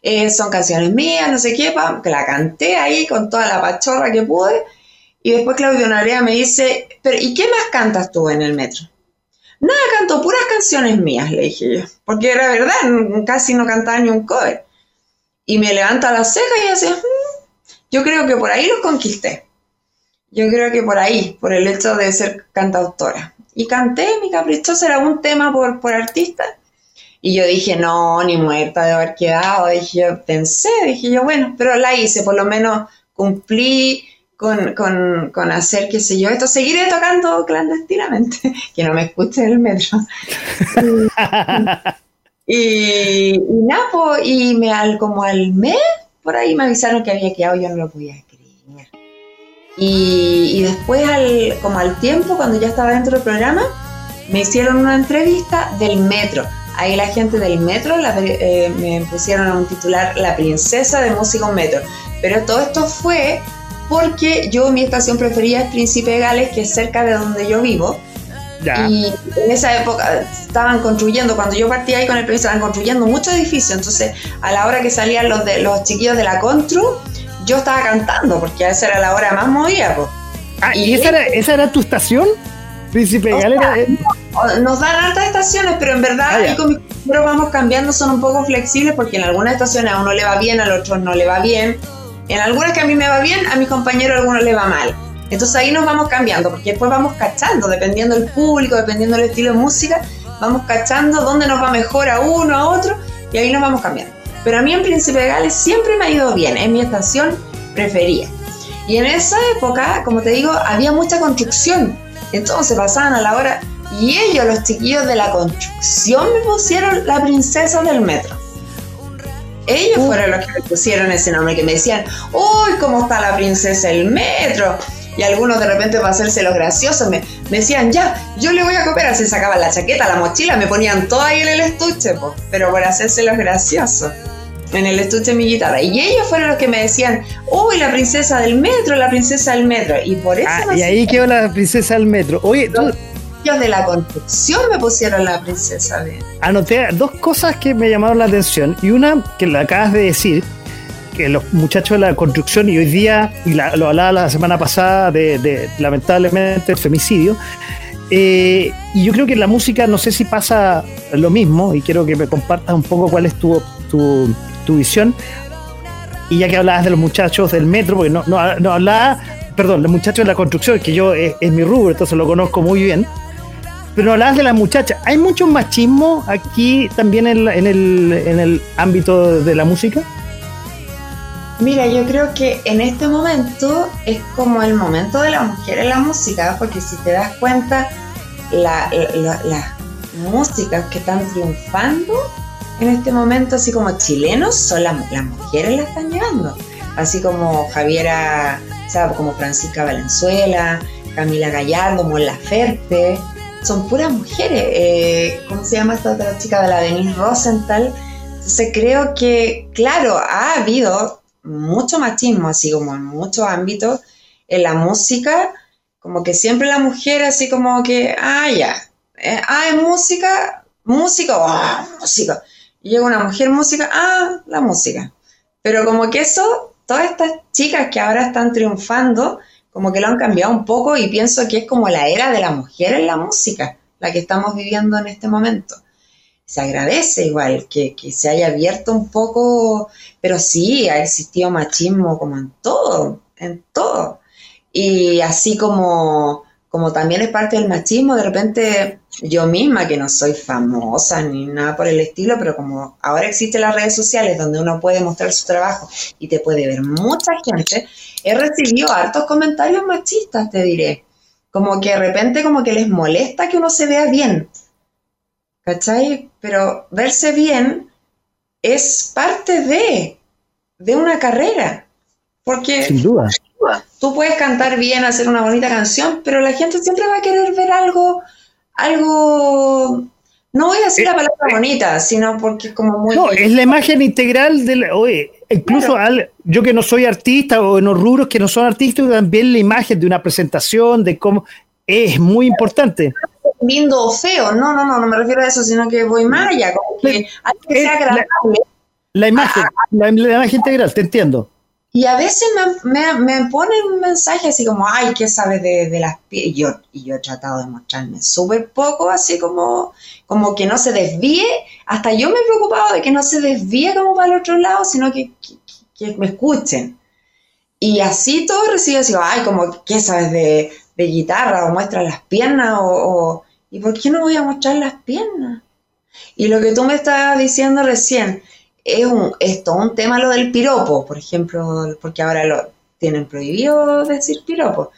Eh, son canciones mías, no sé qué, que la canté ahí con toda la pachorra que pude. Y después Claudio Narea me dice, pero ¿y qué más cantas tú en el metro? Nada, canto puras canciones mías, le dije yo. Porque era verdad, casi no cantaba ni un cover. Y me levanta la ceja y dice, mm, yo creo que por ahí los conquisté. Yo creo que por ahí, por el hecho de ser cantautora. Y canté, mi caprichosa era un tema por, por artista y yo dije, no, ni muerta de haber quedado. Dije, yo pensé, dije yo, bueno, pero la hice, por lo menos cumplí con, con, con hacer, qué sé yo, esto, seguiré tocando clandestinamente, que no me escuche el metro. y, y, nada, y me, al, como al mes, por ahí me avisaron que había quedado, yo no lo podía. Y, y después, al, como al tiempo, cuando ya estaba dentro del programa, me hicieron una entrevista del metro Ahí la gente del metro eh, me pusieron a un titular La princesa de música metro. Pero todo esto fue porque yo mi estación preferida es Príncipe de Gales, que es cerca de donde yo vivo. Y en esa época estaban construyendo, cuando yo partí ahí con el permiso, estaban construyendo muchos edificios. Entonces, a la hora que salían los, de, los chiquillos de la Constru, yo estaba cantando, porque esa era la hora más movida. Ah, ¿y, esa, era, esa era tu estación? Príncipe Gales. Nos dan altas estaciones, pero en verdad ah, con mi vamos cambiando, son un poco flexibles porque en algunas estaciones a uno le va bien, al otro no le va bien. En algunas que a mí me va bien, a mis compañeros a algunos les va mal. Entonces ahí nos vamos cambiando, porque después vamos cachando, dependiendo del público, dependiendo del estilo de música, vamos cachando dónde nos va mejor a uno, a otro, y ahí nos vamos cambiando. Pero a mí en Príncipe de Gales siempre me ha ido bien, es mi estación preferida. Y en esa época, como te digo, había mucha construcción. Entonces pasaban a la hora y ellos, los chiquillos de la construcción, me pusieron la princesa del metro. Ellos uh. fueron los que me pusieron ese nombre, que me decían, uy, ¿cómo está la princesa del metro? Y algunos de repente para hacerse los graciosos me, decían, ya, yo le voy a copiar. Se sacaban la chaqueta, la mochila, me ponían todo ahí en el estuche, pero por hacerse los graciosos en el estuche de mi guitarra. Y ellos fueron los que me decían, uy, la princesa del metro, la princesa del metro. Y por eso... Ah, y ahí quedó la princesa del metro. Oye, tú... Los de la construcción me pusieron la princesa de... Anoté dos cosas que me llamaron la atención. Y una que la acabas de decir, que los muchachos de la construcción, y hoy día, y lo hablaba la semana pasada de, lamentablemente el femicidio, eh, y yo creo que en la música no sé si pasa lo mismo, y quiero que me compartas un poco cuál es tu, tu, tu visión. Y ya que hablabas de los muchachos del metro, porque no, no, no perdón, los muchachos de la construcción, que yo es, mi rubro, entonces lo conozco muy bien. Pero hablabas de las muchachas. ¿Hay mucho machismo aquí también en, en, el, en el ámbito de la música? Mira, yo creo que en este momento es como el momento de la mujer en la música, porque si te das cuenta, las músicas que están triunfando en este momento, así como chilenos, son las mujeres las están llevando. Así como Javiera, o como Francisca Valenzuela, Camila Gallardo, Mola Ferte, son puras mujeres. Eh, ¿Cómo se llama esta otra chica de la Denise Rosenthal? Entonces creo que, claro, ha habido mucho machismo, así como en muchos ámbitos, en la música, como que siempre la mujer así como que, ah, ya, eh, ah, es música, música, ah, música. Y llega una mujer música, ah, la música. Pero como que eso, todas estas chicas que ahora están triunfando, como que lo han cambiado un poco y pienso que es como la era de la mujer en la música, la que estamos viviendo en este momento. Se agradece igual que, que se haya abierto un poco, pero sí, ha existido machismo como en todo, en todo. Y así como como también es parte del machismo, de repente yo misma, que no soy famosa ni nada por el estilo, pero como ahora existen las redes sociales donde uno puede mostrar su trabajo y te puede ver mucha gente, he recibido hartos comentarios machistas, te diré. Como que de repente como que les molesta que uno se vea bien. ¿Cachai? Pero verse bien es parte de, de una carrera. Porque Sin duda tú puedes cantar bien, hacer una bonita canción, pero la gente siempre va a querer ver algo, algo, no voy a decir la palabra bonita, sino porque es como muy... No, es la imagen integral del, oye, incluso al, yo que no soy artista o en los rubros que no son artistas, también la imagen de una presentación, de cómo es muy importante. Lindo o feo, no, no, no, no me refiero a eso, sino que voy más allá, como que algo que sea agradable. La, imagen, la imagen integral, te entiendo. Y a veces me, me, ponen un mensaje así como, ay, ¿qué sabes de, las pies? Y yo, y yo he tratado de mostrarme súper poco, así como, como que no se desvíe. Hasta yo me he preocupado de que no se desvíe como para el otro lado, sino que, que, me escuchen. Y así todo recibe así, ay, como, ¿qué sabes de, de guitarra? O muestra las piernas, o, o, ¿y por qué no voy a mostrar las piernas? Y lo que tú me estabas diciendo recién, es, un, un tema lo del piropo, por ejemplo, porque ahora lo tienen prohibido decir piropo.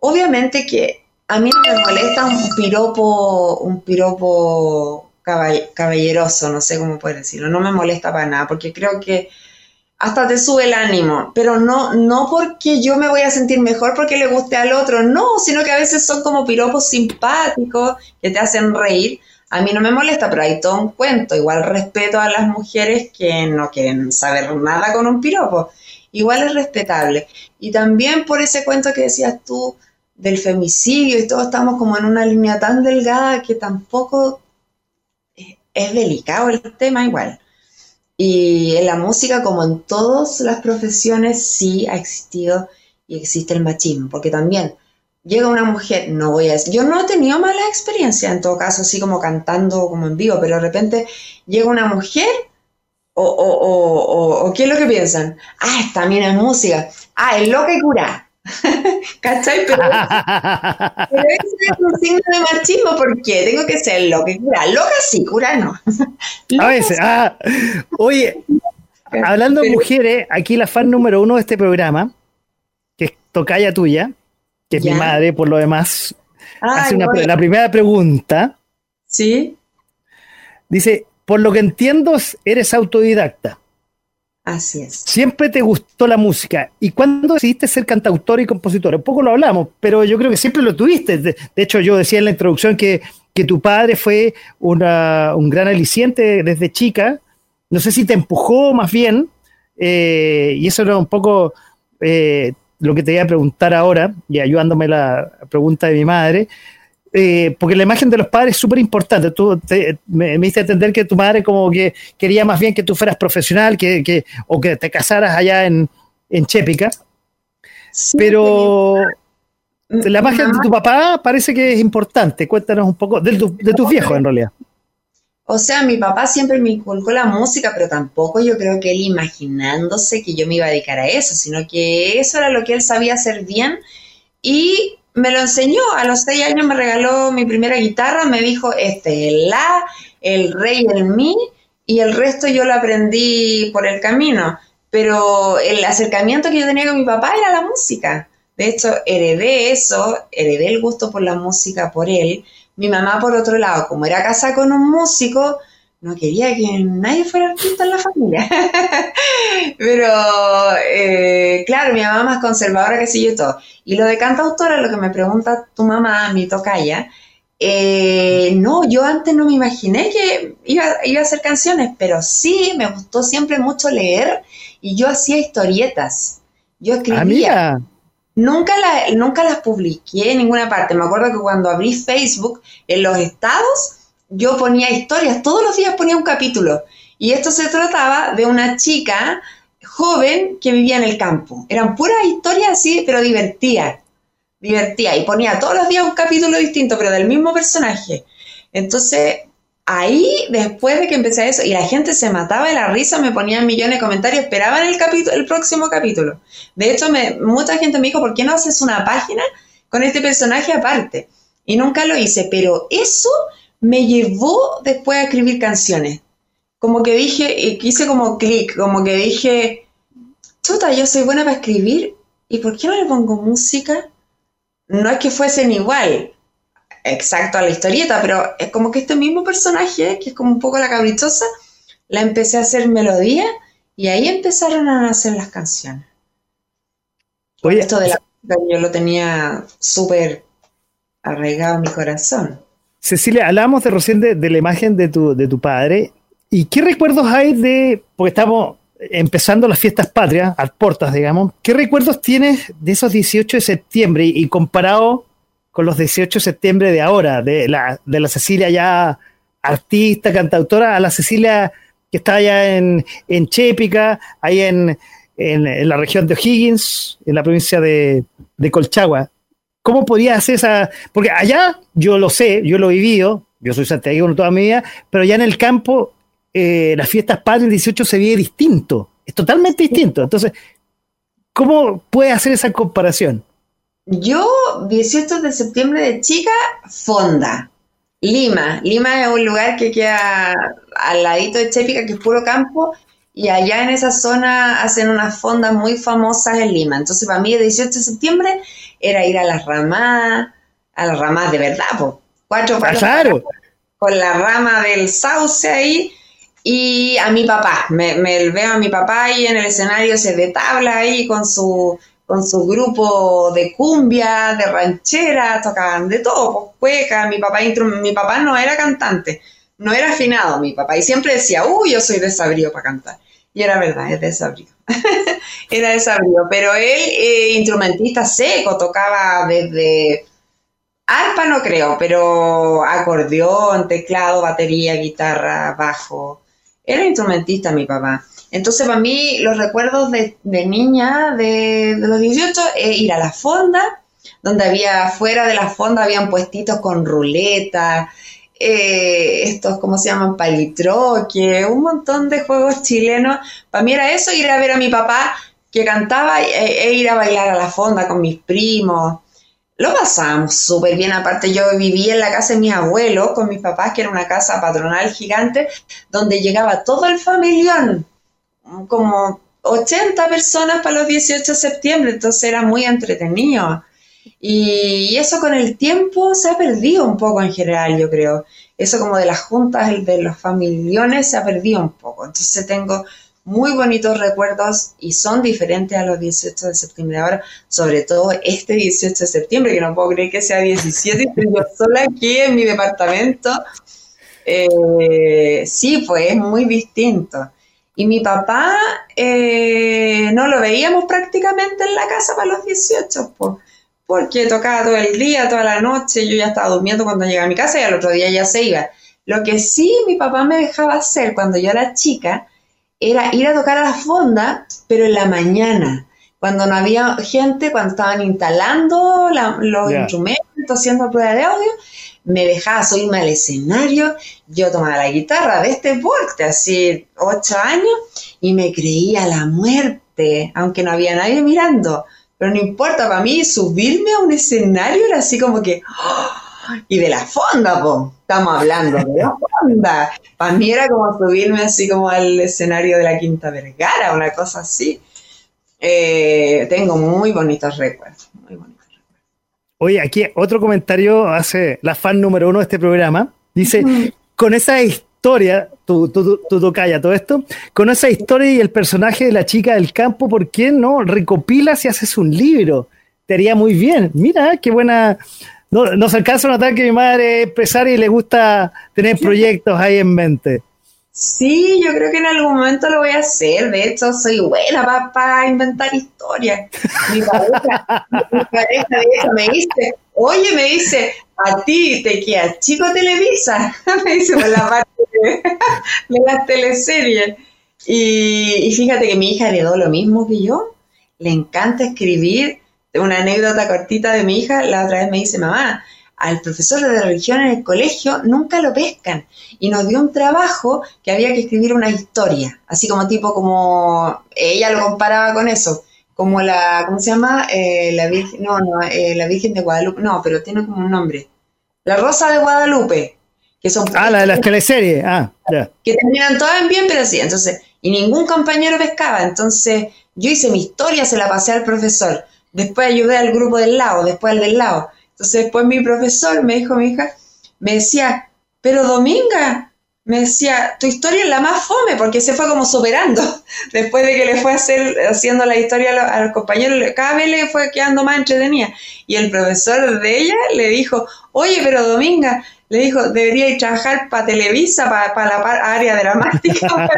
Obviamente que a mí no me molesta un piropo, un piropo caballeroso, no sé cómo puedo decirlo, no me molesta para nada, porque creo que hasta te sube el ánimo, pero no, no porque yo me voy a sentir mejor porque le guste al otro, no, sino que a veces son como piropos simpáticos que te hacen reír, a mí no me molesta, pero hay todo un cuento. Igual respeto a las mujeres que no quieren saber nada con un piropo. Igual es respetable. Y también por ese cuento que decías tú del femicidio y todos estamos como en una línea tan delgada que tampoco es delicado el tema igual. Y en la música, como en todas las profesiones, sí ha existido y existe el machismo, porque también llega una mujer, no voy a decir, yo no he tenido mala experiencia en todo caso, así como cantando como en vivo, pero de repente llega una mujer O, o, o, ¿qué es lo que piensan? Ah, también es música. Ah, es lo que cura. ¿Cachai? Pero, pero eso es un signo de machismo porque tengo que ser lo que cura. Loca sí, cura no. A veces, ah, oye, hablando de mujeres, aquí la fan número uno de este programa, que es Tocaya tuya, que es mi madre por lo demás, hace una, la primera pregunta. Sí. Dice, por lo que entiendo, eres autodidacta. Así es. Siempre te gustó la música. ¿Y cuándo decidiste ser cantautor y compositor? Un poco lo hablamos, pero yo creo que siempre lo tuviste. De, hecho, yo decía en la introducción que, tu padre fue un gran aliciente desde chica. No sé si te empujó más bien. Eh, y eso era un poco eh, lo que te iba a preguntar ahora, y ayudándome la pregunta de mi madre. Eh, porque la imagen de los padres es súper importante. Tú me, me, entender que tu madre como que quería más bien que tú fueras profesional que, o que te casaras allá en, en Chépica. Pero la imagen de tu papá parece que es importante. Cuéntanos un poco de, de tus viejos en realidad. O sea, mi papá siempre me inculcó la música, pero tampoco yo creo que él imaginándose que yo me iba a dedicar a eso, sino que eso era lo que él sabía hacer bien y me lo enseñó. A los seis años me regaló mi primera guitarra, me dijo, este es el la, el rey, el mi, y el resto yo lo aprendí por el camino. Pero el acercamiento que yo tenía con mi papá era la música. De hecho, heredé eso, heredé el gusto por la música por él. Mi mamá, por otro lado, como era casa con un músico, no quería que nadie fuera artista en la familia. Pero, eh, claro, mi mamá más conservadora que sí yo todo. Y lo de cantautora, lo que me pregunta tu mamá, mi tocaya, eh, no, yo antes no me imaginé que iba, a hacer canciones, pero sí me gustó siempre mucho leer y yo hacía historietas. Yo escribía. Ah, nunca, nunca las publiqué en ninguna parte. Me acuerdo que cuando abrí Facebook, en los estados, yo ponía historias, todos los días ponía un capítulo. Y esto se trataba de una chica joven que vivía en el campo. Eran puras historias así, pero divertidas. Divertía. Y ponía todos los días un capítulo distinto, pero del mismo personaje. Entonces, ahí, después de que empecé eso, y la gente se mataba de la risa, me ponían millones de comentarios, esperaban el, capítulo, el próximo capítulo. De hecho, me, mucha gente me dijo, ¿por qué no haces una página con este personaje aparte? Y nunca lo hice, pero eso me llevó después a escribir canciones. Como que dije, hice como clic, como que dije, chuta, yo soy buena para escribir, ¿y por qué no le pongo música? No es que fuesen igual, exacto a la historieta, pero es como que este mismo personaje, que es como un poco la caprichosa, la empecé a hacer melodía y ahí empezaron a nacer las canciones. Oye, esto de la música yo lo tenía súper arraigado en mi corazón. Cecilia, hablábamos de recién de, la imagen de tu, de tu padre. ¿Y qué recuerdos hay de, porque estamos empezando las fiestas patrias, a portas, digamos, ¿qué recuerdos tienes de esos 18 de septiembre y, comparado con los 18 de septiembre de ahora, de la, de la Cecilia ya artista, cantautora, a la Cecilia que está allá en, en Chépica, ahí en, en, la región de O'Higgins, en la provincia de, de Colchagua? ¿Cómo podía hacer esa? Porque allá yo lo sé, yo lo he vivido, yo soy santiago toda mi vida, pero ya en el campo eh, las fiestas padres el 18 se ve distinto, es totalmente distinto. Entonces, ¿cómo puede hacer esa comparación? Yo, 18 de septiembre de chica, Fonda, Lima. Lima es un lugar que queda al ladito de Chépica, que es puro campo, y allá en esa zona hacen unas fondas muy famosas en Lima. Entonces, para mí, el 18 de septiembre era ir a las ramas, a las ramas de verdad, pues. Cuatro claro. con la rama del sauce ahí. Y a mi papá, me, veo a mi papá ahí en el escenario, se de tabla ahí con su, con su grupo de cumbia, de ranchera, tocaban de todo, pues cueca. Mi papá, mi papá no era cantante, no era afinado mi papá, y siempre decía, uy, yo soy desabrío para cantar. Y era verdad, es desabrío. era desabrío. Pero él, eh, instrumentista seco, tocaba desde arpa, no creo, pero acordeón, teclado, batería, guitarra, bajo. Era instrumentista mi papá. Entonces, para mí, los recuerdos de, niña de, los 18 es ir a la fonda, donde había, fuera de la fonda, habían puestitos con ruleta, eh, estos, ¿cómo se llaman? Palitroque, un montón de juegos chilenos. Para mí era eso, ir a ver a mi papá que cantaba e, e ir a bailar a la fonda con mis primos. Lo pasábamos súper bien, aparte yo vivía en la casa de mis abuelos con mis papás, que era una casa patronal gigante, donde llegaba todo el familión, como 80 personas para los 18 de septiembre, entonces era muy entretenido. Y eso con el tiempo se ha perdido un poco en general, yo creo. Eso como de las juntas, de los familiones, se ha perdido un poco. Entonces tengo muy bonitos recuerdos y son diferentes a los 18 de septiembre. Ahora, sobre todo este 18 de septiembre, que no puedo creer que sea 17 y estoy yo sola aquí en mi departamento. Eh, sí, pues es muy distinto. Y mi papá eh, no lo veíamos prácticamente en la casa para los 18, pues porque tocaba todo el día, toda la noche, yo ya estaba durmiendo cuando llegaba a mi casa y al otro día ya se iba. Lo que sí mi papá me dejaba hacer cuando yo era chica era ir a tocar a la fonda, pero en la mañana, cuando no había gente, cuando estaban instalando los instrumentos, haciendo prueba de audio, me dejaba subirme al escenario, yo tomaba la guitarra de este porte, así ocho años, y me creía la muerte, aunque no había nadie mirando pero no importa, para mí subirme a un escenario era así como que, ¡oh! y de la fonda, po, estamos hablando de la fonda. Para mí era como subirme así como al escenario de la Quinta Vergara, una cosa así. Eh, tengo muy bonitos recuerdos, muy bonitos. Oye, aquí otro comentario hace la fan número uno de este programa. Dice, con esa historia, tu, tu, tu, todo esto, con esa historia y el personaje de la chica del campo, ¿por qué no recopilas y haces un libro? Te haría muy bien. Mira, qué buena. No, nos alcanza a notar que mi madre es empresaria y le gusta tener proyectos ahí en mente. Sí, yo creo que en algún momento lo voy a hacer. De hecho, soy buena para inventar historias. Mi pareja, mi pareja me dice, oye, me dice, a ti te queda chico Televisa. me dice por la parte de, las teleseries. Y, fíjate que mi hija heredó lo mismo que yo. Le encanta escribir. Una anécdota cortita de mi hija, la otra vez me dice, mamá, al profesor de religión en el colegio nunca lo pescan y nos dio un trabajo que había que escribir una historia, así como tipo como ella lo comparaba con eso, como la, ¿cómo se llama? Eh, la Virgen, no, no, eh, la Virgen de Guadalupe, no, pero tiene como un nombre. La Rosa de Guadalupe, que son... Ah, la de las teleseries, ah, ya. Que terminan todas en bien, pero sí, entonces, y ningún compañero pescaba, entonces yo hice mi historia, se la pasé al profesor, después ayudé al grupo del lado, después al del lado, entonces después mi profesor me dijo, mi hija, me decía, pero Dominga, me decía, tu historia es la más fome, porque se fue como superando. Después de que le fue hacer, haciendo la historia a los, compañeros, cada vez le fue quedando más entretenida. Y el profesor de ella le dijo, oye, pero Dominga, le dijo, debería ir trabajar para Televisa, para la área dramática.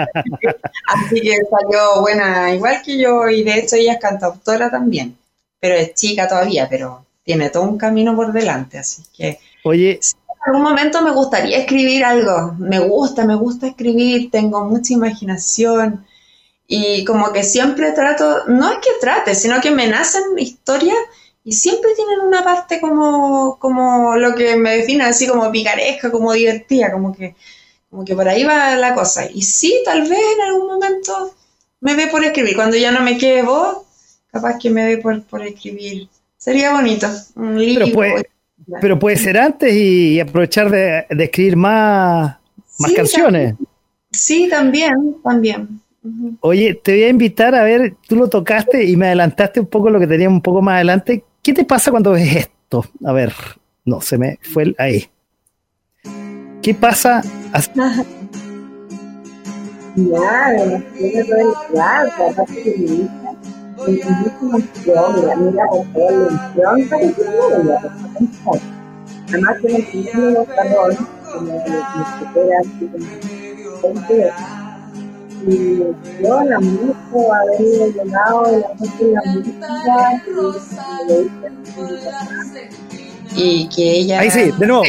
Así que salió buena, igual que yo, y de hecho ella es cantautora también, pero es chica todavía, pero tiene todo un camino por delante, así que... Oye, en algún momento me gustaría escribir algo. Me gusta, me gusta escribir, tengo mucha imaginación y como que siempre trato, no es que trate, sino que me nacen historias y siempre tienen una parte como, como lo que me define así como picaresca, como divertida, como que, como que por ahí va la cosa. Y sí, tal vez en algún momento me ve por escribir. Cuando ya no me quede voz, capaz que me ve por, por escribir. Sería bonito, un libro. Pero puede ser antes y aprovechar de, escribir más, más canciones. Sí, también, también. Oye, te voy a invitar a ver, tú lo tocaste y me adelantaste un poco lo que tenía un poco más adelante. ¿Qué te pasa cuando ves esto? A ver, no, se me fue ahí. ¿Qué pasa? Claro, mira, mira por toda la Además tiene el título perdón, como supera así como y yo la música, haber llegado de la música y, que ella ahí sí, de nuevo.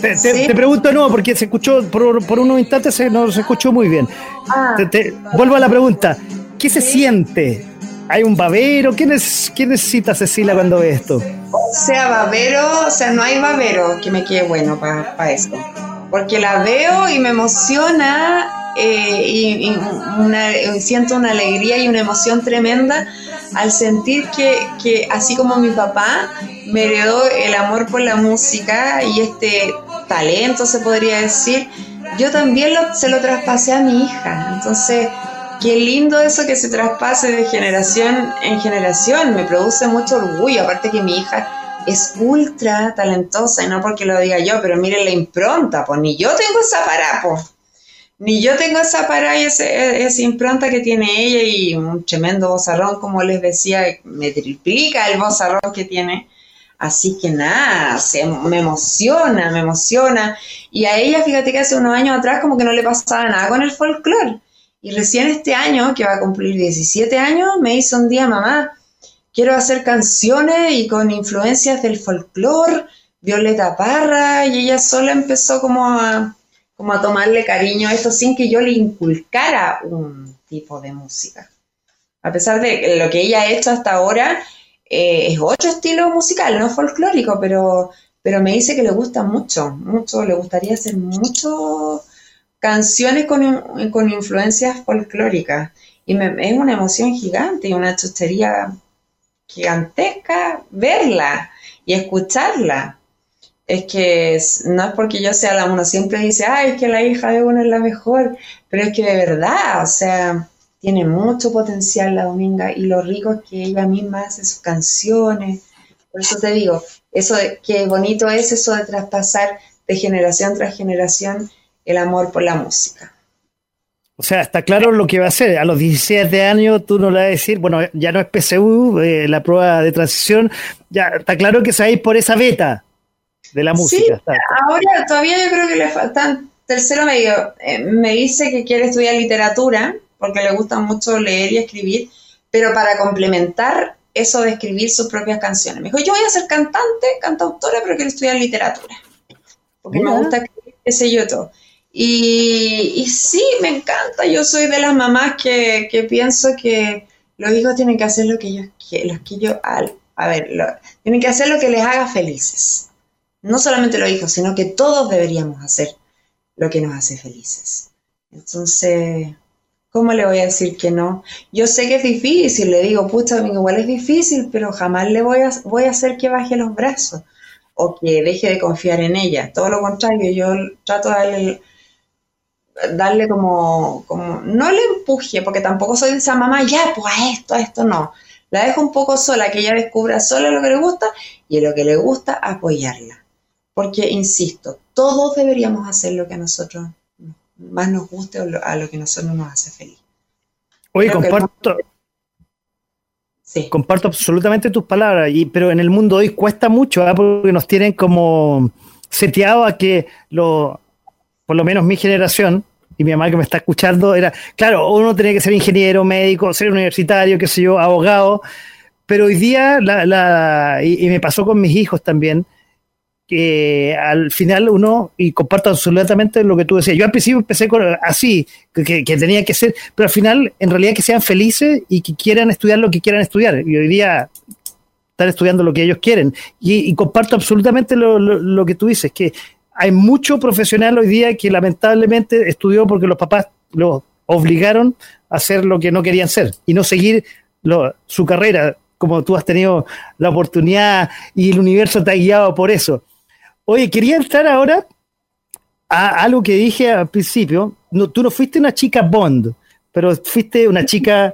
Te, te, pregunto nuevo porque se escuchó por, por unos instantes se, no se escuchó muy bien. Ah. te, vuelvo a la pregunta. ¿qué se siente ¿Hay un babero? ¿Qué, necesita Cecilia cuando ve esto? O sea, babero, o sea, no hay babero que me quede bueno para esto. porque la veo y me emociona eh, y, siento una alegría y una emoción tremenda al sentir que, así como mi papá me heredó el amor por la música y este talento, se podría decir, yo también se lo traspasé a mi hija. Entonces, qué lindo eso que se traspase de generación en generación, me produce mucho orgullo, aparte que mi hija es ultra talentosa y no porque lo diga yo, pero miren la impronta, pues ni yo tengo esa parada, pues. Ni yo tengo esa parada y esa impronta que tiene ella y un tremendo bozarrón, como les decía, me triplica el bozarrón que tiene. Así que nada, se, me emociona, me emociona. Y a ella, fíjate que hace unos años atrás como que no le pasaba nada con el folclore. Y recién este año, que va a cumplir 17 años, me hizo un día, mamá, quiero hacer canciones y con influencias del folclore, Violeta Parra, y ella sola empezó como a, como a tomarle cariño a esto sin que yo le inculcara un tipo de música. A pesar de lo que ella ha hecho hasta ahora, eh, es otro estilo musical, no folclórico, pero, pero me dice que le gusta mucho, mucho, le gustaría hacer mucho canciones con, con influencias folclóricas. Y es una emoción gigante y una chustería gigantesca verla y escucharla. Es que no es porque yo sea la uno siempre dice, ay, es que la hija de uno es la mejor, pero es que de verdad, o sea, tiene mucho potencial la Dominga y lo rico es que ella misma hace sus canciones. Por eso te digo, eso de, qué bonito es eso de traspasar de generación tras generación el amor por la música. O sea, está claro lo que va a hacer. A los 17 años tú no le vas a decir, bueno, ya no es PSU, eh, la prueba de transición, ya está claro que sabéis por esa beta de la música. Sí, ahora todavía yo creo que le faltan tercero medio. Eh, me dice que quiere estudiar literatura porque le gusta mucho leer y escribir, pero para complementar eso de escribir sus propias canciones. Me dijo, yo voy a ser cantante, cantautora, pero quiero estudiar literatura. Porque me gusta escribir, qué sé yo todo. Y, sí, me encanta. Yo soy de las mamás que, pienso que los hijos tienen que hacer lo que ellos quieren, que yo, a ver, tienen que hacer lo que les haga felices. No solamente los hijos, sino que todos deberíamos hacer lo que nos hace felices. Entonces, ¿cómo le voy a decir que no? Yo sé que es difícil, le digo, pucha, igual es difícil, pero jamás le voy a, voy a hacer que baje los brazos o que deje de confiar en ella. Todo lo contrario, yo trato de darle darle como, como, no le empuje, porque tampoco soy esa mamá, ya, pues a esto, a esto no. La dejo un poco sola, que ella descubra sola lo que le gusta y en lo que le gusta apoyarla. Porque, insisto, todos deberíamos hacer lo que a nosotros más nos guste o a lo que a nosotros nos hace feliz. Oye, comparto, sí. comparto absolutamente tus palabras, y, pero en el mundo hoy cuesta mucho, ¿ah? porque nos tienen como seteado a que lo, por lo menos mi generación, y mi mamá que me está escuchando era, claro, uno tenía que ser ingeniero, médico, ser universitario, qué sé yo, abogado, pero hoy día, la, y, me pasó con mis hijos también, que al final uno, y comparto absolutamente lo que tú decías, yo al principio empecé con, así, que, tenía que ser, pero al final, en realidad que sean felices y que quieran estudiar lo que quieran estudiar, y hoy día están estudiando lo que ellos quieren, y, comparto absolutamente lo, lo que tú dices, que hay mucho profesional hoy día que lamentablemente estudió porque los papás los obligaron a hacer lo que no querían ser y no seguir su carrera, como tú has tenido la oportunidad y el universo te ha guiado por eso. Oye, quería entrar ahora a algo que dije al principio. No, tú no fuiste una chica Bond, pero fuiste una chica,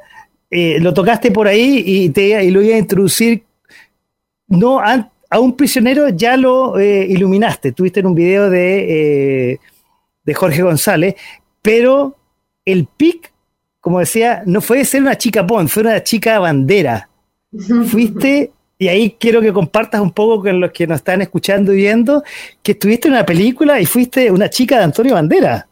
eh, lo tocaste por ahí y, te, y lo iba a introducir no antes a un prisionero ya lo eh, iluminaste, tuviste en un video de, eh, de Jorge González, pero el pic, como decía, no fue de ser una chica pon, fue una chica bandera. Fuiste, y ahí quiero que compartas un poco con los que nos están escuchando y viendo, que estuviste en una película y fuiste una chica de Antonio Bandera.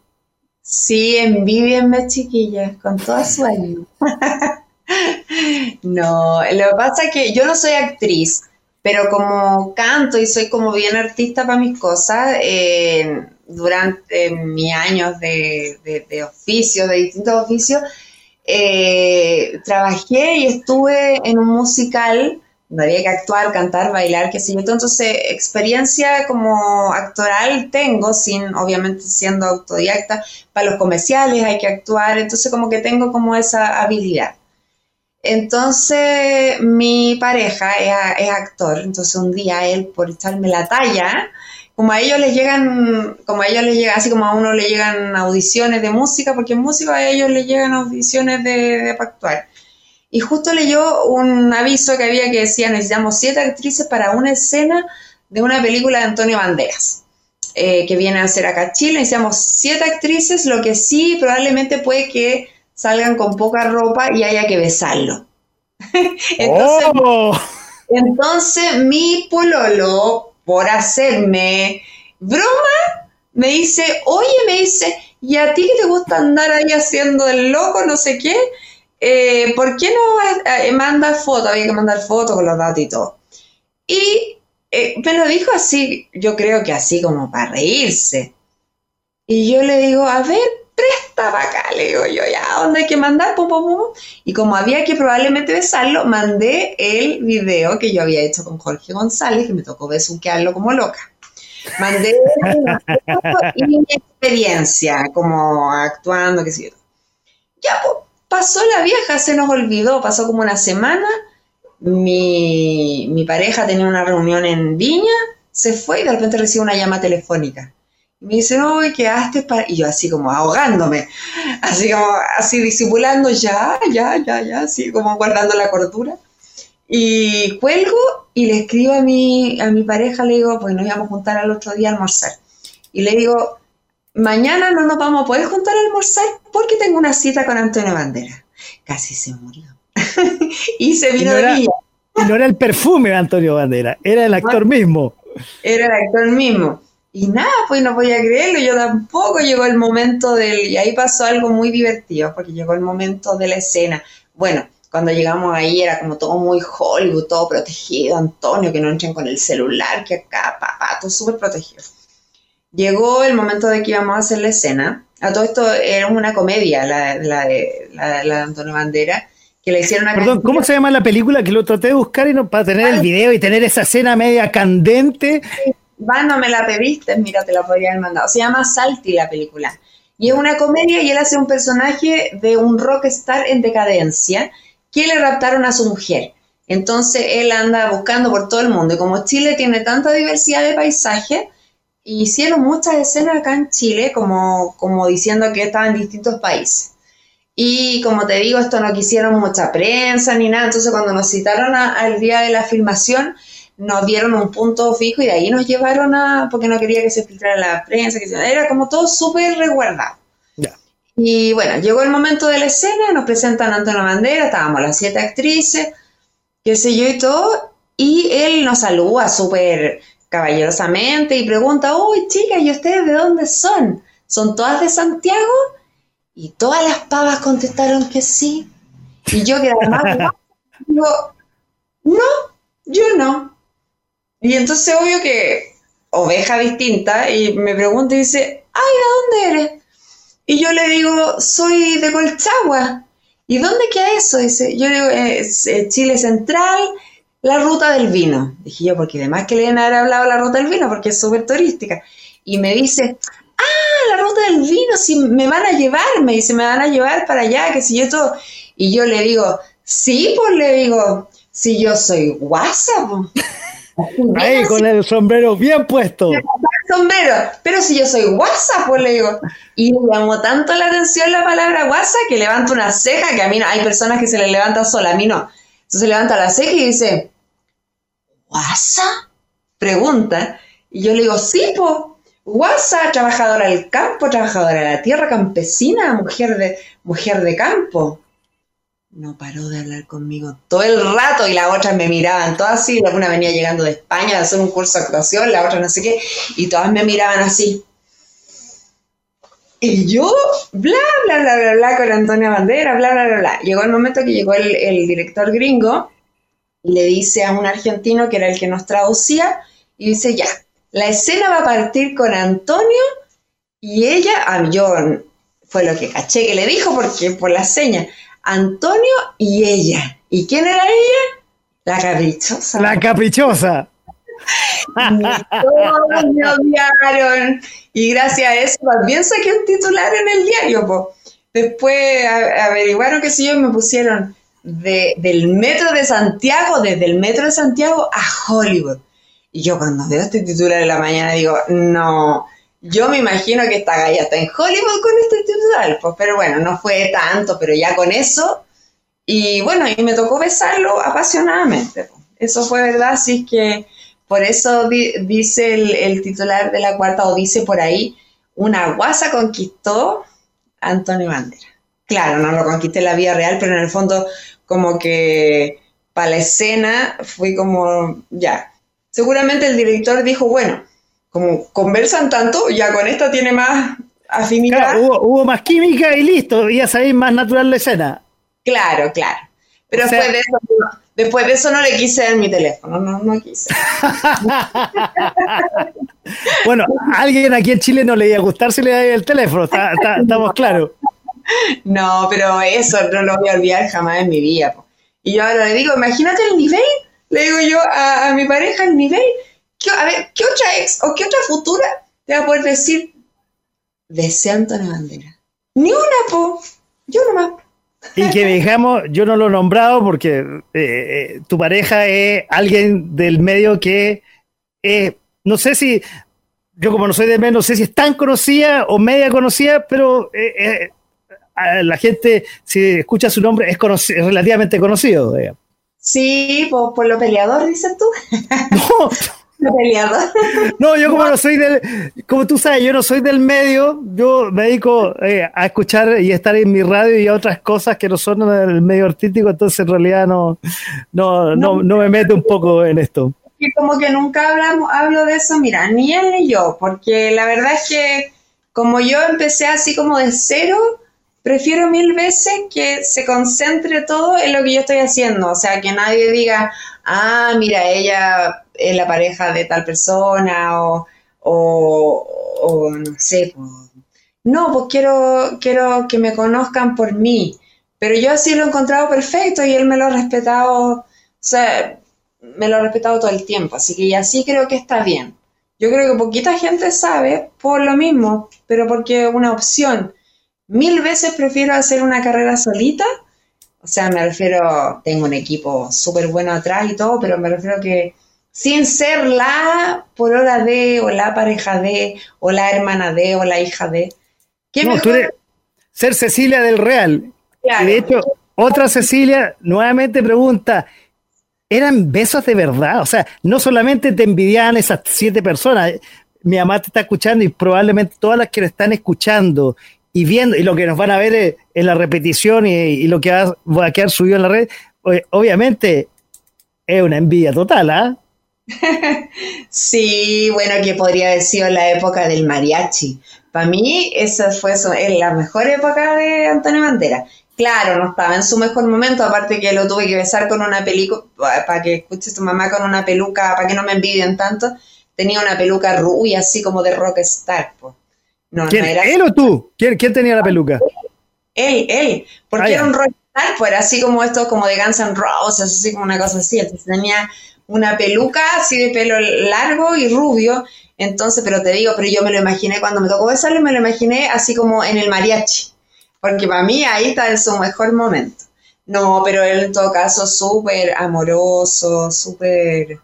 Sí, envidienme chiquillas, con toda su ánimo. no, lo que pasa es que yo no soy actriz, pero como canto y soy como bien artista para mis cosas, eh, durante mis años de, de, oficios, de distintos oficios, eh, trabajé y estuve en un musical donde había que actuar, cantar, bailar, qué sé yo. Entonces, experiencia como actoral tengo, sin, obviamente siendo autodidacta, para los comerciales hay que actuar, entonces como que tengo como esa habilidad. Entonces, mi pareja es, actor, entonces un día él, por echarme la talla, como a ellos les llegan, como a ellos les llega, así como a uno le llegan audiciones de música, porque en música a ellos les llegan audiciones de, de actuar y justo leyó un aviso que había que decía necesitamos siete actrices para una escena de una película de Antonio Banderas. Eh, que viene a ser acá Chile, necesitamos siete actrices, lo que sí probablemente puede que salgan con poca ropa y haya que besarlo. entonces, oh. entonces mi pololo, por hacerme broma, me dice, oye, me dice, ¿y a ti que te gusta andar ahí haciendo el loco, no sé qué? Eh, ¿por qué no eh, manda fotos? Había que mandar fotos con los datos y todo. Y eh, me lo dijo así, yo creo que así como para reírse. Y yo le digo, a ver, presta para acá, le digo yo, ya, ¿dónde hay que mandar? Y como había que probablemente besarlo, mandé el video que yo había hecho con Jorge González, que me tocó besuquearlo como loca. Mandé y mi experiencia, como actuando, qué sé yo. Ya, pues, pasó la vieja, se nos olvidó, pasó como una semana, mi, pareja tenía una reunión en Viña, se fue y de repente recibe una llama telefónica. Y me dice, no, ¿qué haces para...? Y yo así como ahogándome, así como, así disimulando, ya, ya, ya, ya, así como guardando la cordura. Y cuelgo y le escribo a mi, a mi pareja, le digo, pues nos íbamos a juntar al otro día a almorzar. Y le digo, mañana no nos vamos a poder juntar a almorzar porque tengo una cita con Antonio Bandera. Casi se murió. y se vino de Y no era el perfume de Antonio Bandera, era el actor mismo. Era el actor mismo. Y nada, pues no podía creerlo, yo tampoco llegó el momento del... Y ahí pasó algo muy divertido, porque llegó el momento de la escena. Bueno, cuando llegamos ahí era como todo muy Hollywood, todo protegido, Antonio, que no entren con el celular, que acá, papá, todo súper protegido llegó el momento de que íbamos a hacer la escena. A todo esto era una comedia, la, de, la, Antonio Bandera, que le hicieron una Perdón, ¿cómo se llama la película que lo traté de buscar y no, para tener el video y tener esa escena media candente? Va, no me la pediste, mira, te la podría haber mandado. Se llama Salty la película. Y es una comedia y él hace un personaje de un rockstar en decadencia que le raptaron a su mujer. Entonces él anda buscando por todo el mundo. Y como Chile tiene tanta diversidad de paisajes, hicieron muchas escenas acá en Chile, como, como diciendo que estaban en distintos países. Y como te digo, esto no quisieron mucha prensa ni nada, entonces cuando nos citaron al día de la filmación, nos dieron un punto fijo y de ahí nos llevaron a, porque no quería que se filtrara la prensa, que era como todo súper resguardado. Y bueno, llegó el momento de la escena, nos presentan Antonio Bandera, estábamos las siete actrices, qué sé yo y todo, y él nos saluda súper caballerosamente y pregunta, uy chicas, ¿y ustedes de dónde son? ¿Son todas de Santiago? Y todas las pavas contestaron que sí. Y yo que además digo, no, yo no. Y entonces obvio que oveja distinta y me pregunta y dice, ay, ¿de dónde eres? Y yo le digo, soy de Colchagua. ¿Y dónde queda eso? Dice, yo digo, es Chile Central, la ruta del vino. Dije yo, porque además que le deben haber hablado la ruta del vino, porque es súper turística. Y me dice, ah, la ruta del vino, si me van a llevar, me dice, me van a llevar para allá, que si yo todo. Y yo le digo, sí, pues le digo, si yo soy guasa, Ahí, con el sombrero bien puesto. sombrero, pero si yo soy guasa, pues le digo. Y me llamó tanto la atención la palabra guasa que levanto una ceja que a mí no, hay personas que se le levantan sola, a mí no. Entonces levanta la ceja y dice, ¿Guasa? Pregunta. Y yo le digo, sí, po. Guasa, trabajadora del campo, trabajadora de la tierra, campesina, mujer de, mujer de campo. No paró de hablar conmigo todo el rato y las otras me miraban todas así. Una venía llegando de España a hacer un curso de actuación, la otra no sé qué, y todas me miraban así. Y yo, bla, bla, bla, bla, bla, con Antonia Bandera, bla, bla, bla, bla. Llegó el momento que llegó el, el director gringo y le dice a un argentino que era el que nos traducía, y dice, ya, la escena va a partir con Antonio y ella, a mí yo fue lo que caché que le dijo porque por la seña, Antonio y ella. ¿Y quién era ella? La caprichosa. La caprichosa. todos me odiaron. Y gracias a eso también saqué un titular en el diario. Po. Después averiguaron que si yo me pusieron del metro de Santiago, desde el metro de Santiago a Hollywood. Y yo cuando veo este titular en la mañana digo, no, yo me imagino que esta galla está en Hollywood con este titular, pues, pero bueno, no fue tanto, pero ya con eso. Y bueno, y me tocó besarlo apasionadamente. Eso fue verdad, así que por eso dice el, titular de la cuarta, o dice por ahí, una guasa conquistó a Antonio Bandera. Claro, no lo conquisté en la vida real, pero en el fondo como que para la escena fui como, ya. Seguramente el director dijo, bueno, como conversan tanto, ya con esta tiene más afinidad. hubo, más química y listo, ya sabéis más natural la escena. Claro, claro. Pero después, de eso, después de eso no le quise dar mi teléfono, no, no quise. bueno, a alguien aquí en Chile no le iba a gustar si le da el teléfono, estamos claros. No, pero eso no lo voy a olvidar jamás en mi vida. Y yo ahora le digo, imagínate el nivel, le digo yo a, mi pareja el nivel. A ver, ¿qué otra ex o qué otra futura te va a poder decir, desea Antonio Bandera? Ni una, po. Yo nomás. Y que dejamos, yo no lo he nombrado porque eh, eh, tu pareja es alguien del medio que no sé si, yo como no soy de medio, no sé si es tan conocida o media conocida, pero eh, la gente, si escucha su nombre, es, relativamente conocido. Sí, por, por, lo peleador, dices tú. No. No, yo como no soy del, como tú sabes, yo no soy del medio, yo me dedico eh, a escuchar y estar en mi radio y a otras cosas que no son del medio artístico, entonces en realidad no, no, no, no me meto un poco en esto. Y como que nunca hablamos, hablo de eso, mira, ni él ni yo, porque la verdad es que como yo empecé así como de cero, prefiero mil veces que se concentre todo en lo que yo estoy haciendo. O sea, que nadie diga, ah, mira, ella es la pareja de tal persona o, o, no sé. No, pues quiero, quiero que me conozcan por mí. Pero yo así lo he encontrado perfecto y él me lo ha respetado, o sea, me lo ha respetado todo el tiempo. Así que así creo que está bien. Yo creo que poquita gente sabe por lo mismo, pero porque es una opción mil veces prefiero hacer una carrera solita. O sea, me refiero, tengo un equipo súper bueno atrás y todo, pero me refiero que sin ser la hora de, o la pareja de, o la hermana de, o la hija de. ¿Qué no, tú eres ser Cecilia del Real. Y de hecho, otra Cecilia nuevamente pregunta, ¿eran besos de verdad? O sea, no solamente te envidiaban esas siete personas, mi mamá te está escuchando y probablemente todas las que lo están escuchando y viendo, y lo que nos van a ver en la repetición y, lo que va, a quedar subido en la red, obviamente es una envidia total, ¿ah? sí, bueno, que podría haber sido la época del mariachi. Para mí, esa fue la mejor época de Antonio Bandera. Claro, no estaba en su mejor momento, aparte que lo tuve que besar con una peluca, para que escuches tu mamá con una peluca, para que no me envidien tanto, tenía una peluca rubia, así como de rockstar, pues. ¿Quién, ¿Él o tú? ¿Quién, tenía la peluca? Él, él, porque ah, era un rockstar, pues era así como esto, como de Guns N' Roses, así como una cosa así. Entonces tenía una peluca así de pelo largo y rubio. Entonces, pero te digo, pero yo me lo imaginé cuando me tocó besarlo, me lo imaginé así como en el mariachi, porque para mí ahí está en su mejor momento. No, pero él en todo caso súper amoroso, súper,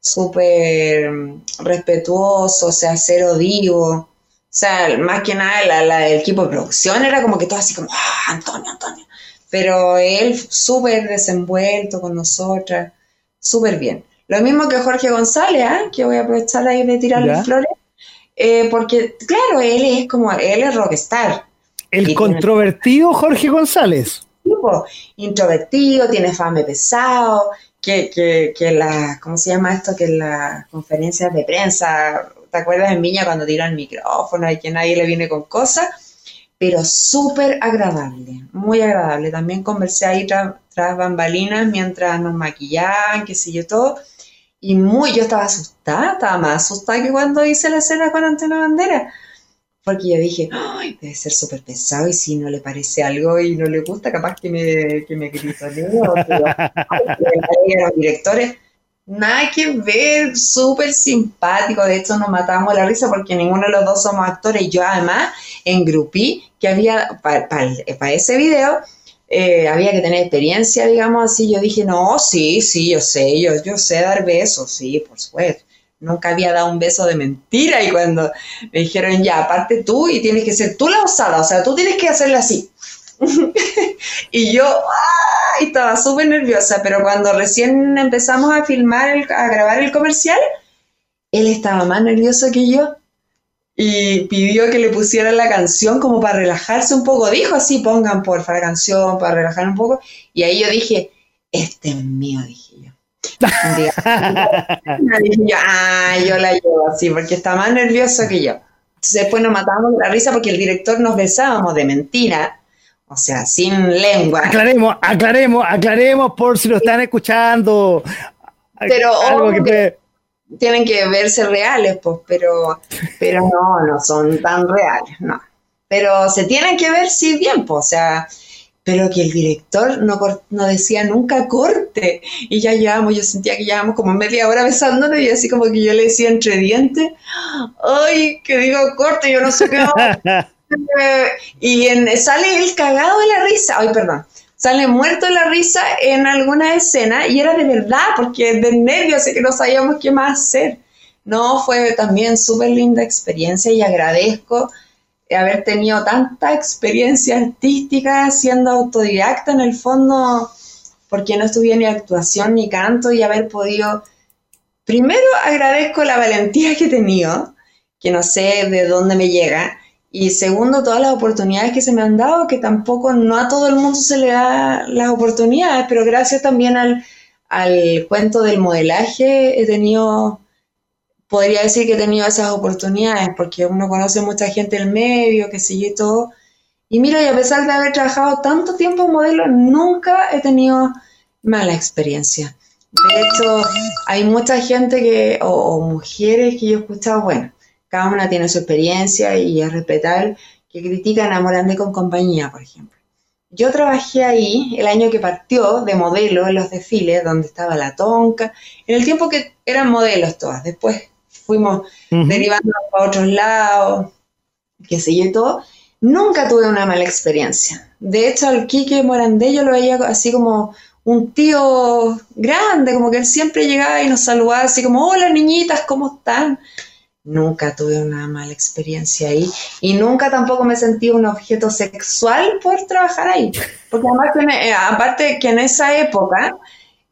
súper respetuoso, o sea, cero divo. O sea, más que nada la, el equipo de producción era como que todo así como, ah, Antonio, Antonio. Pero él súper desenvuelto con nosotras, súper bien. Lo mismo que Jorge González, ¿ah? que voy a aprovechar ahí de tirarle flores, eh, porque claro, él es como, él es rockstar. El controvertido Jorge González. Tipo, introvertido, tiene fame pesado, que, que, que la, ¿cómo se llama esto? Que en las conferencias de prensa ¿te acuerdas en Viña cuando tira el micrófono y que nadie le viene con cosas? Pero súper agradable, muy agradable. También conversé ahí tras, bambalinas mientras nos maquillaban, qué sé yo, todo. Y muy, yo estaba asustada, estaba más asustada que cuando hice la escena con Antonio Bandera. porque yo dije, Ay, debe ser súper pesado y si no le parece algo y no le gusta, capaz que me, que me gritoneo. Pero los directores, nada que ver, súper simpático. De hecho, nos matamos la risa porque ninguno de los dos somos actores. Yo, además, en Grupí, que había para ese video, eh, había que tener experiencia, digamos así. Yo dije, no, sí, sí, yo sé, yo, yo sé dar besos, sí, por supuesto. Nunca había dado un beso de mentira y cuando me dijeron, ya, aparte tú y tienes que ser tú la osada, o sea, tú tienes que hacerle así. y yo ¡ay! estaba súper nerviosa, pero cuando recién empezamos a filmar, a grabar el comercial, él estaba más nervioso que yo y pidió que le pusieran la canción como para relajarse un poco. Dijo así, pongan porfa la canción para relajar un poco. Y ahí yo dije, este es mío, dije yo. dije ah, yo la llevo así, porque está más nervioso que yo. Entonces después nos matamos la risa porque el director nos besábamos de mentira. O sea, sin lengua. Aclaremos, aclaremos, aclaremos por si lo están escuchando. Pero algo que tienen que verse reales, pues, pero, pero no, no son tan reales, no. Pero se tienen que ver, sí, bien, pues, o sea, pero que el director no, no decía nunca corte. Y ya llevamos, yo sentía que llevamos como media hora besándonos y así como que yo le decía entre dientes, ay, que digo corte, yo no sé qué. y en, sale el cagado de la risa, ay, perdón sale muerto de la risa en alguna escena y era de verdad, porque de nervios, así que no sabíamos qué más hacer. No, fue también súper linda experiencia y agradezco haber tenido tanta experiencia artística siendo autodidacta en el fondo, porque no estudié ni actuación ni canto y haber podido, primero agradezco la valentía que he tenido, que no sé de dónde me llega, y segundo, todas las oportunidades que se me han dado, que tampoco no a todo el mundo se le da las oportunidades, pero gracias también al, al cuento del modelaje he tenido, podría decir que he tenido esas oportunidades, porque uno conoce mucha gente el medio, que sigue todo. Y mira, y a pesar de haber trabajado tanto tiempo en modelo, nunca he tenido mala experiencia. De hecho, hay mucha gente que, o, o mujeres que yo he escuchado, bueno, cada una tiene su experiencia y es respetar que critican a Morandé con compañía, por ejemplo. Yo trabajé ahí el año que partió de modelo en los desfiles, donde estaba la tonca, en el tiempo que eran modelos todas. Después fuimos derivando a otros lados, que sé yo todo. Nunca tuve una mala experiencia. De hecho, al Quique Morandé yo lo veía así como un tío grande, como que él siempre llegaba y nos saludaba así como, hola niñitas, ¿cómo están? Nunca tuve una mala experiencia ahí y nunca tampoco me sentí un objeto sexual por trabajar ahí. Porque además, eh, aparte que en esa época,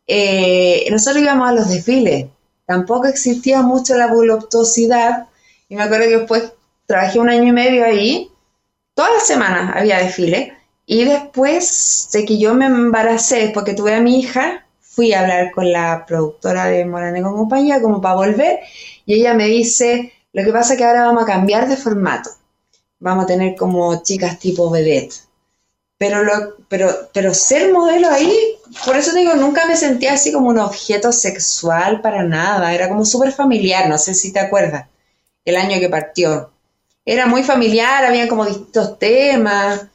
eh, nosotros íbamos a los desfiles, tampoco existía mucho la voluptuosidad y me acuerdo que después trabajé un año y medio ahí, todas las semanas había desfile y después de que yo me embaracé porque tuve a mi hija, fui a hablar con la productora de Morane con compañía como para volver y ella me dice, lo que pasa es que ahora vamos a cambiar de formato. Vamos a tener como chicas tipo vedette. Pero, lo, pero, pero ser modelo ahí, por eso digo, nunca me sentía así como un objeto sexual para nada. Era como súper familiar, no sé si te acuerdas, el año que partió. Era muy familiar, había como distintos temas.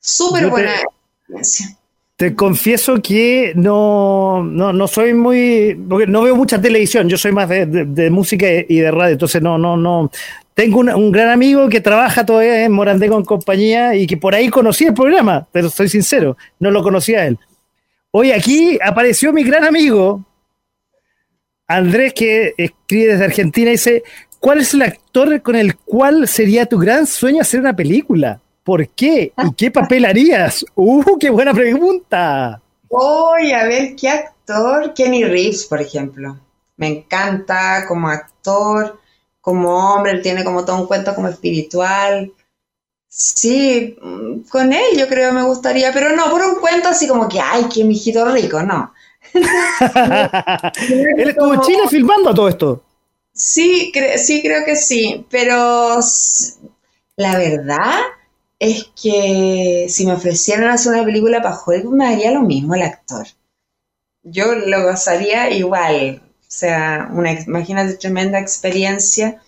Súper buena experiencia. Te confieso que no, no, soy muy. no veo mucha televisión, yo soy más de, música y de radio, entonces no, no, no. Tengo un, gran amigo que trabaja todavía en Morandé con compañía y que por ahí conocí el programa, pero soy sincero, no lo conocía él. Hoy aquí apareció mi gran amigo, Andrés, que escribe desde Argentina dice: ¿Cuál es el actor con el cual sería tu gran sueño hacer una película? ¿Por qué? ¿Y qué papel harías? ¡Uh, qué buena pregunta! Voy a ver qué actor. Kenny Reeves, por ejemplo. Me encanta como actor, como hombre, él tiene como todo un cuento como espiritual. Sí, mm, con él yo creo me gustaría, pero no por un cuento así como que, ay, qué mijito rico, no. él estuvo en Chile filmando todo esto. Sí, sí, creo que sí, pero la verdad es que si me ofrecieran hacer una película para Hollywood me haría lo mismo el actor. Yo lo gozaría igual, o sea, una, imagínate tremenda experiencia,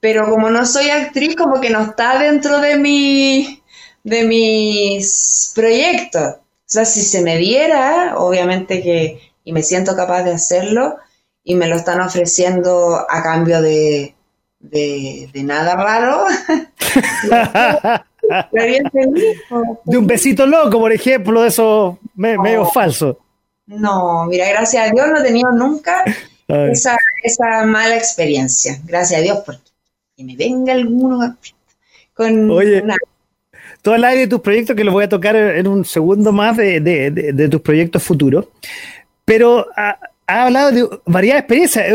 pero como no soy actriz, como que no está dentro de mi, de mis proyectos. O sea, si se me diera, obviamente que, y me siento capaz de hacerlo, y me lo están ofreciendo a cambio de, de, nada raro. de un besito loco, por ejemplo, de eso medio falso. No, mira, gracias a Dios no he tenido nunca esa, esa, mala experiencia. Gracias a Dios, porque que me venga alguno con Oye, todo el aire de tus proyectos, que los voy a tocar en un segundo más de, de, de, tus proyectos futuros. Pero ha, ha hablado de varias experiencias.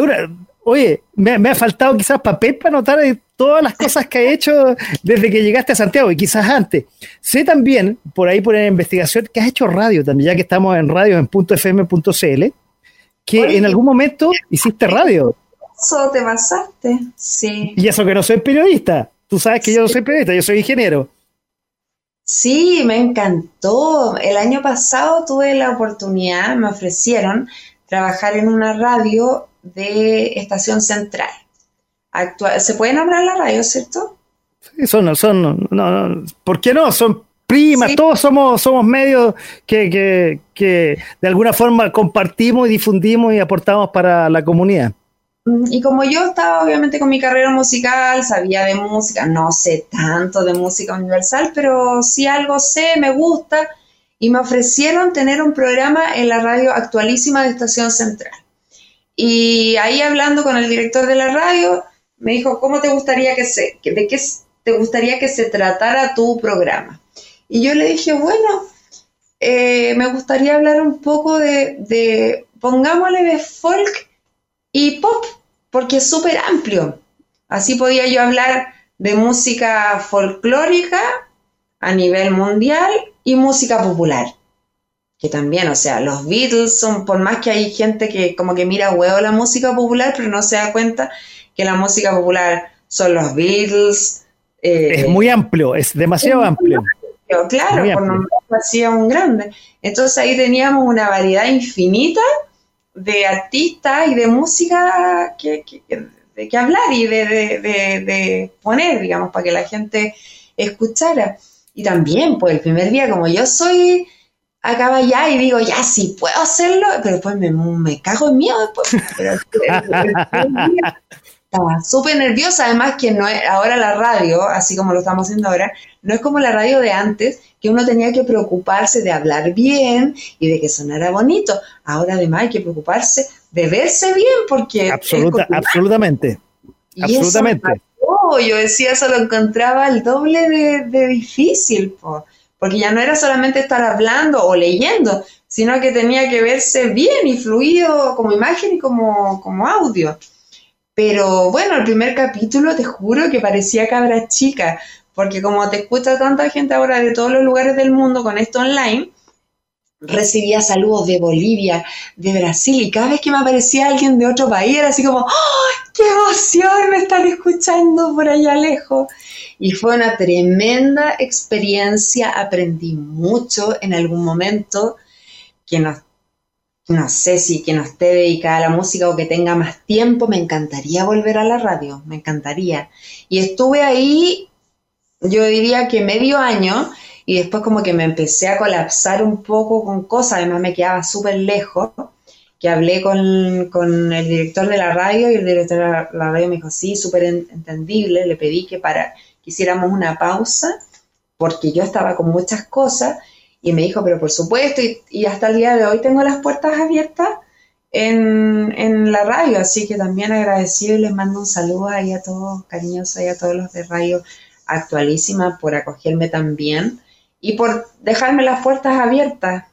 Oye, me, ha faltado quizás papel para anotar todas las cosas que ha hecho desde que llegaste a Santiago y quizás antes. Sé también, por ahí por la investigación, que has hecho radio también, ya que estamos en radio en .fm.cl, que en algún momento hiciste radio. Eso te pasaste, sí. Y eso que no soy periodista. Tú sabes que yo no soy periodista, yo soy ingeniero. Sí, me encantó. El año pasado tuve la oportunidad, me ofrecieron trabajar en una radio de Estación Central. ¿Se puede nombrar la radio, cierto? Sí, son, son, no, ¿por qué no? Son primas, todos somos, somos medios que, que, que de alguna forma compartimos y difundimos y aportamos para la comunidad. Mm, y como yo estaba obviamente con mi carrera musical, sabía de música, no sé tanto de música universal, pero sí algo sé, me gusta, y me ofrecieron tener un programa en la radio actualísima de Estación Central. Y ahí hablando con el director de la radio, me dijo, ¿cómo te gustaría que se, de qué te gustaría que se tratara tu programa? Y yo le dije, bueno, eh, me gustaría hablar un poco de, de, pongámosle de folk y pop, porque es súper amplio. Así podía yo hablar de música folclórica a nivel mundial y música popular que también, o sea, los Beatles son, por más que hay gente que como que mira huevo la música popular, pero no se da cuenta que la música popular son los Beatles. Eh, es muy amplio, es demasiado amplio. Claro, por no hacía un grande. Entonces ahí teníamos una variedad infinita de artistas y de música que, de que hablar y de, de poner, digamos, para que la gente escuchara. Y también, pues el primer día, como yo soy acaba ya y digo, ya sí puedo hacerlo, pero después me, me cago en miedo después. estaba súper nerviosa, además que no ahora la radio, así como lo estamos haciendo ahora, no es como la radio de antes, que uno tenía que preocuparse de hablar bien y de que sonara bonito. Ahora además hay que preocuparse de verse bien, porque... absolutamente. absolutamente. yo decía, eso lo encontraba el doble de, de difícil. pues porque ya no era solamente estar hablando o leyendo, sino que tenía que verse bien y fluido como imagen y como, como audio. Pero bueno, el primer capítulo te juro que parecía cabra chica, porque como te escucha tanta gente ahora de todos los lugares del mundo con esto online, recibía saludos de Bolivia, de Brasil, y cada vez que me aparecía alguien de otro país era así como, ¡ay, qué emoción! Me están escuchando por allá lejos. Y fue una tremenda experiencia, aprendí mucho en algún momento, que no, no sé si que no esté dedicada a la música o que tenga más tiempo, me encantaría volver a la radio, me encantaría. Y estuve ahí, yo diría que medio año, y después como que me empecé a colapsar un poco con cosas, además me quedaba súper lejos, que hablé con, con, el director de la radio y el director de la radio me dijo, sí, súper entendible, le pedí que para hiciéramos una pausa porque yo estaba con muchas cosas y me dijo, pero por supuesto, y, hasta el día de hoy tengo las puertas abiertas en, la radio, así que también agradecido y les mando un saludo ahí a todos, cariñosos y a todos los de Radio Actualísima por acogerme también y por dejarme las puertas abiertas.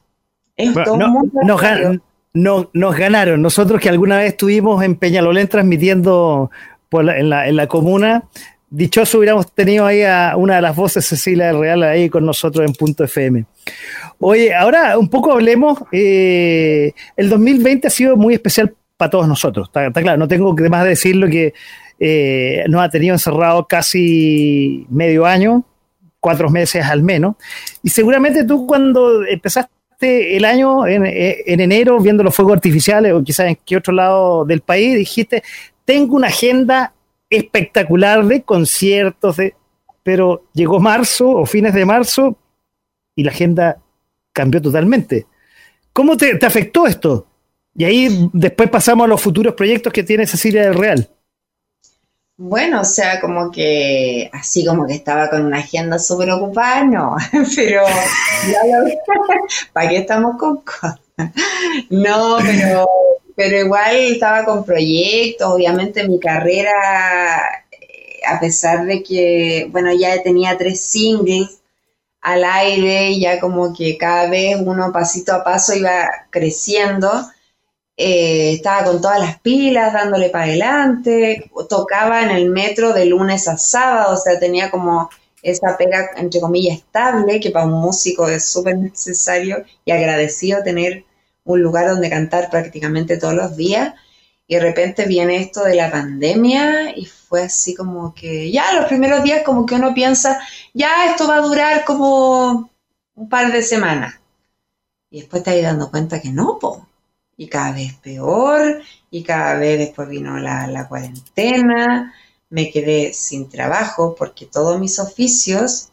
no, nos ganaron. Nosotros que alguna vez estuvimos en Peñalolén transmitiendo en, la, en la comuna, dichoso hubiéramos tenido ahí a una de las voces, Cecilia del Real, ahí con nosotros en Punto FM. Oye, ahora un poco hablemos. Eh, el 2020 ha sido muy especial para todos nosotros. Está, claro, no tengo que más decirlo que eh, nos ha tenido encerrado casi medio año, cuatro meses al menos. Y seguramente tú cuando empezaste el año en, en enero viendo los fuegos artificiales o quizás en qué otro lado del país, dijiste, tengo una agenda espectacular de conciertos, de, pero llegó marzo o fines de marzo y la agenda cambió totalmente. ¿Cómo te, te afectó esto? Y ahí después pasamos a los futuros proyectos que tiene Cecilia del Real. Bueno, o sea, como que así como que estaba con una agenda súper ocupada, no, pero ¿para qué estamos con? No, pero, pero igual estaba con proyectos, obviamente mi carrera, eh, a pesar de que, bueno, ya tenía tres singles al aire, ya como que cada vez uno pasito a paso iba creciendo eh, estaba con todas las pilas, dándole para adelante, tocaba en el metro de lunes a sábado, o sea, tenía como esa pega, entre comillas, estable, que para un músico es súper necesario y agradecido tener un lugar donde cantar prácticamente todos los días. Y de repente viene esto de la pandemia y fue así como que ya los primeros días como que uno piensa, ya esto va a durar como un par de semanas. Y después te vas dando cuenta que no, po y cada vez peor, y cada vez después vino la, cuarentena, me quedé sin trabajo porque todos mis oficios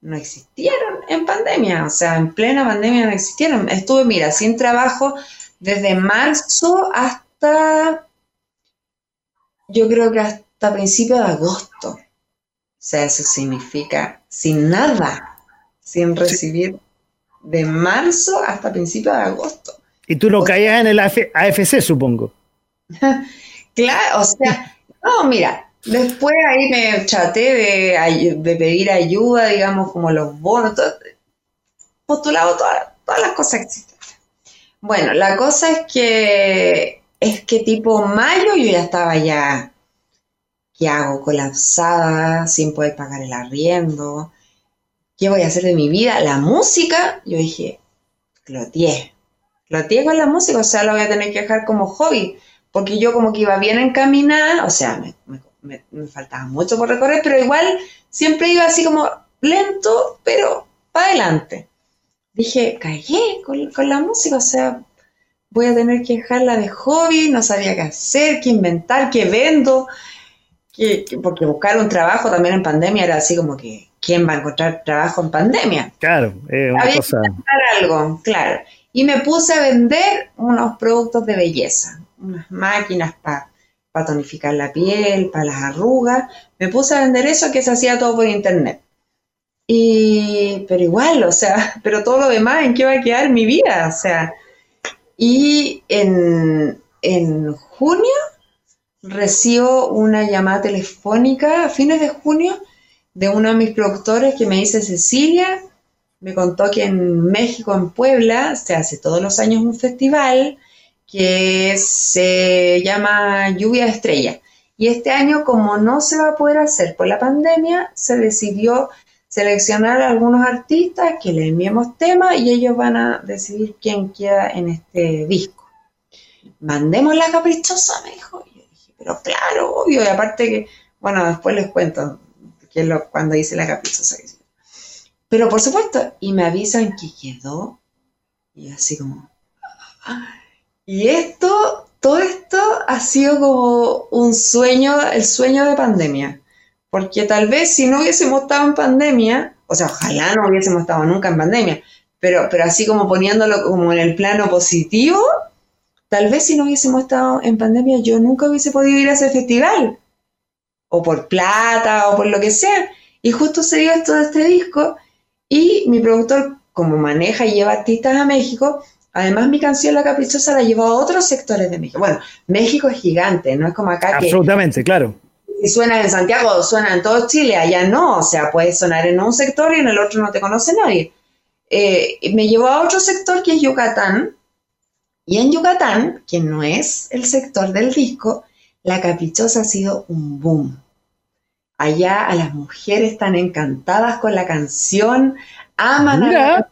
no existieron en pandemia, o sea, en plena pandemia no existieron. Estuve, mira, sin trabajo desde marzo hasta, yo creo que hasta principios de agosto. O sea, eso significa sin nada, sin recibir de marzo hasta principios de agosto. Y tú no caías en el AFC, supongo. claro, o sea, no, mira, después ahí me chaté de, pedir ayuda, digamos, como los bonos, postulado todas, todas las cosas existen. Bueno, la cosa es que es que tipo mayo yo ya estaba ya, ¿qué hago? Colapsada, sin poder pagar el arriendo. ¿Qué voy a hacer de mi vida? La música, yo dije, clotié lo tengo en la música, o sea, lo voy a tener que dejar como hobby, porque yo como que iba bien encaminada, o sea, me, faltaba mucho por recorrer, pero igual siempre iba así como lento, pero para adelante. Dije, callé con, la música, o sea, voy a tener que dejarla de hobby, no sabía qué hacer, qué inventar, qué vendo, porque buscar un trabajo también en pandemia era así como que, ¿quién va a encontrar trabajo en pandemia? Claro, es una Había cosa... Que algo, claro y me puse a vender unos productos de belleza, unas máquinas para tonificar la piel, para las arrugas. Me puse a vender eso que se hacía todo por internet. Y, pero igual, o sea, pero todo lo demás, ¿en qué va a quedar mi vida? O sea, y en, en junio recibo una llamada telefónica a fines de junio de uno de mis productores que me dice, Cecilia, me contó que en México, en Puebla, se hace todos los años un festival que se llama Lluvia de Estrella. Y este año, como no se va a poder hacer por la pandemia, se decidió seleccionar a algunos artistas que le enviemos temas y ellos van a decidir quién queda en este disco. Mandemos la caprichosa, me dijo. Yo dije, pero claro, obvio. Y aparte que, bueno, después les cuento que es lo, cuando hice la caprichosa. Pero por supuesto, y me avisan que quedó, y así como... Y esto, todo esto ha sido como un sueño, el sueño de pandemia. Porque tal vez si no hubiésemos estado en pandemia, o sea, ojalá no hubiésemos estado nunca en pandemia, pero, pero así como poniéndolo como en el plano positivo, tal vez si no hubiésemos estado en pandemia, yo nunca hubiese podido ir a ese festival. O por plata, o por lo que sea. Y justo se dio esto de este disco y mi productor, como maneja y lleva artistas a México, además mi canción La Caprichosa la llevó a otros sectores de México. Bueno, México es gigante, no es como acá Absolutamente, claro. Si suena en Santiago, suena en todo Chile, allá no, o sea, puede sonar en un sector y en el otro no te conoce nadie. Eh, me llevó a otro sector que es Yucatán, y en Yucatán, que no es el sector del disco, La Caprichosa ha sido un boom. Allá a las mujeres están encantadas con la canción, aman a las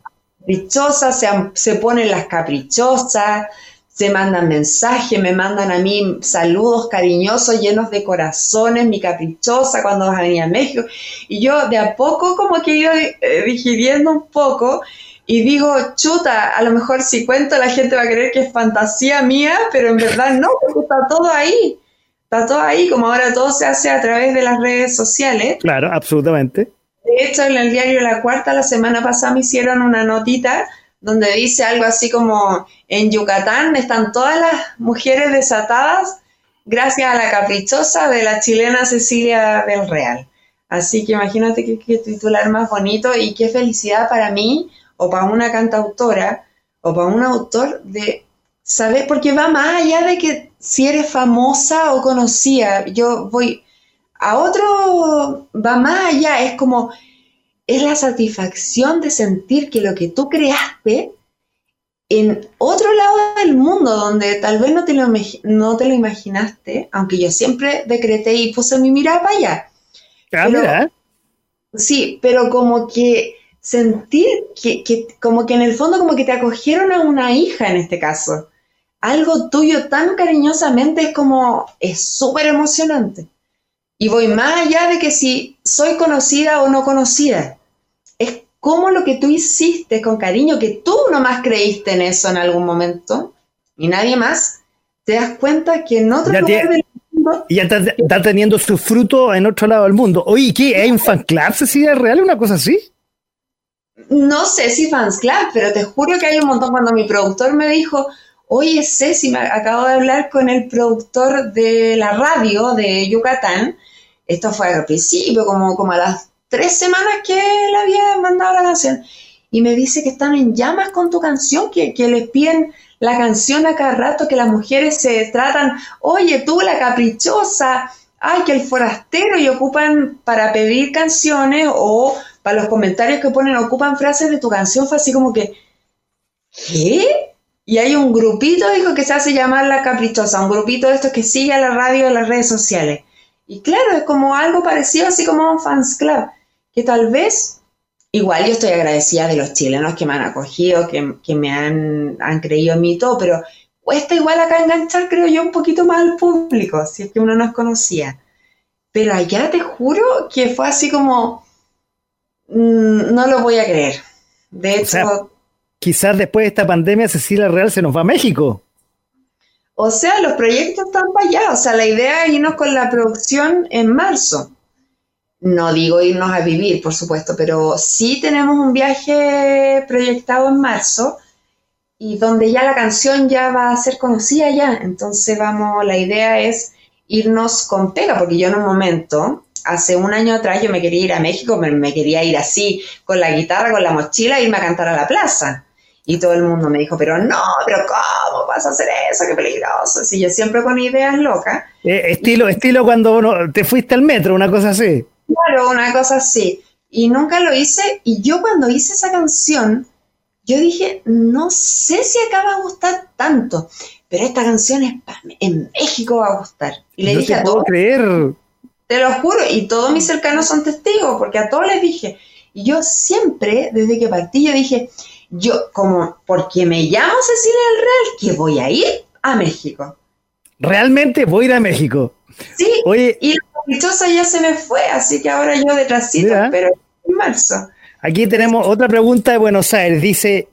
caprichosas, se, se ponen las caprichosas, se mandan mensajes, me mandan a mí saludos cariñosos llenos de corazones, mi caprichosa cuando vas a venir a México. Y yo de a poco como que ido eh, digiriendo un poco y digo, chuta, a lo mejor si cuento la gente va a creer que es fantasía mía, pero en verdad no, porque está todo ahí. Está todo ahí, como ahora todo se hace a través de las redes sociales. Claro, absolutamente. De hecho, en el diario La Cuarta, la semana pasada me hicieron una notita donde dice algo así como, en Yucatán están todas las mujeres desatadas gracias a la caprichosa de la chilena Cecilia del Real. Así que imagínate qué, titular más bonito y qué felicidad para mí o para una cantautora o para un autor de saber, porque va más allá de que si eres famosa o conocida, yo voy a otro, va más allá, es como, es la satisfacción de sentir que lo que tú creaste en otro lado del mundo, donde tal vez no te lo, no te lo imaginaste, aunque yo siempre decreté y puse mi mirada para allá. Ah, sí, pero como que sentir que, que, como que en el fondo como que te acogieron a una hija en este caso. Algo tuyo tan cariñosamente es como, es súper emocionante. Y voy más allá de que si soy conocida o no conocida. Es como lo que tú hiciste con cariño, que tú nomás creíste en eso en algún momento y nadie más, te das cuenta que en otro lugar del mundo... Ya está, teniendo su fruto en otro lado del mundo. Oye, ¿qué? ¿Hay un fan club, Cecilia Real? ¿Una cosa así? No sé si fans club, pero te juro que hay un montón. Cuando mi productor me dijo, oye, Ceci, acabo de hablar con el productor de la radio de Yucatán, esto fue al principio, como, como a las tres semanas que le había mandado la canción. Y me dice que están en llamas con tu canción, que, que les piden la canción a cada rato, que las mujeres se tratan, oye, tú la caprichosa, ay, que el forastero, y ocupan para pedir canciones o para los comentarios que ponen, ocupan frases de tu canción, fue así como que, ¿qué? Y hay un grupito, dijo, que se hace llamar La Caprichosa, un grupito de estos que sigue a la radio en las redes sociales. Y claro, es como algo parecido, así como un fans club, que tal vez, igual yo estoy agradecida de los chilenos que me han acogido, que, me han, han, creído en mí y todo, pero cuesta igual acá enganchar, creo yo, un poquito más al público, si es que uno nos conocía. Pero allá te juro que fue así como, mm, no lo voy a creer. De hecho... quizás después de esta pandemia Cecilia Real se nos va a México. O sea, los proyectos están para allá. O sea, la idea es irnos con la producción en marzo. No digo irnos a vivir, por supuesto, pero sí tenemos un viaje proyectado en marzo y donde ya la canción ya va a ser conocida ya. Entonces vamos, la idea es irnos con pega, porque yo en un momento, hace un año atrás, yo me quería ir a México, me, quería ir así, con la guitarra, con la mochila, e irme a cantar a la plaza. Y todo el mundo me dijo, pero no, pero ¿cómo vas a hacer eso? Qué peligroso. Si yo siempre con ideas locas. Eh, estilo, estilo cuando te fuiste al metro, una cosa así. Claro, una cosa así. Y nunca lo hice. Y yo cuando hice esa canción, yo dije, no sé si acaba de gustar tanto, pero esta canción es en México va a gustar. Y le dije a todos. creer. Te lo juro, y todos mis cercanos son testigos, porque a todos les dije. Y yo siempre, desde que partí, yo dije, yo como, porque me llamo Cecilia del Real, que voy a ir a México. Realmente voy a ir a México. Sí, Oye, y la dichosa ya se me fue, así que ahora yo detrásito, pero en marzo. Aquí tenemos otra pregunta de Buenos Aires. Dice,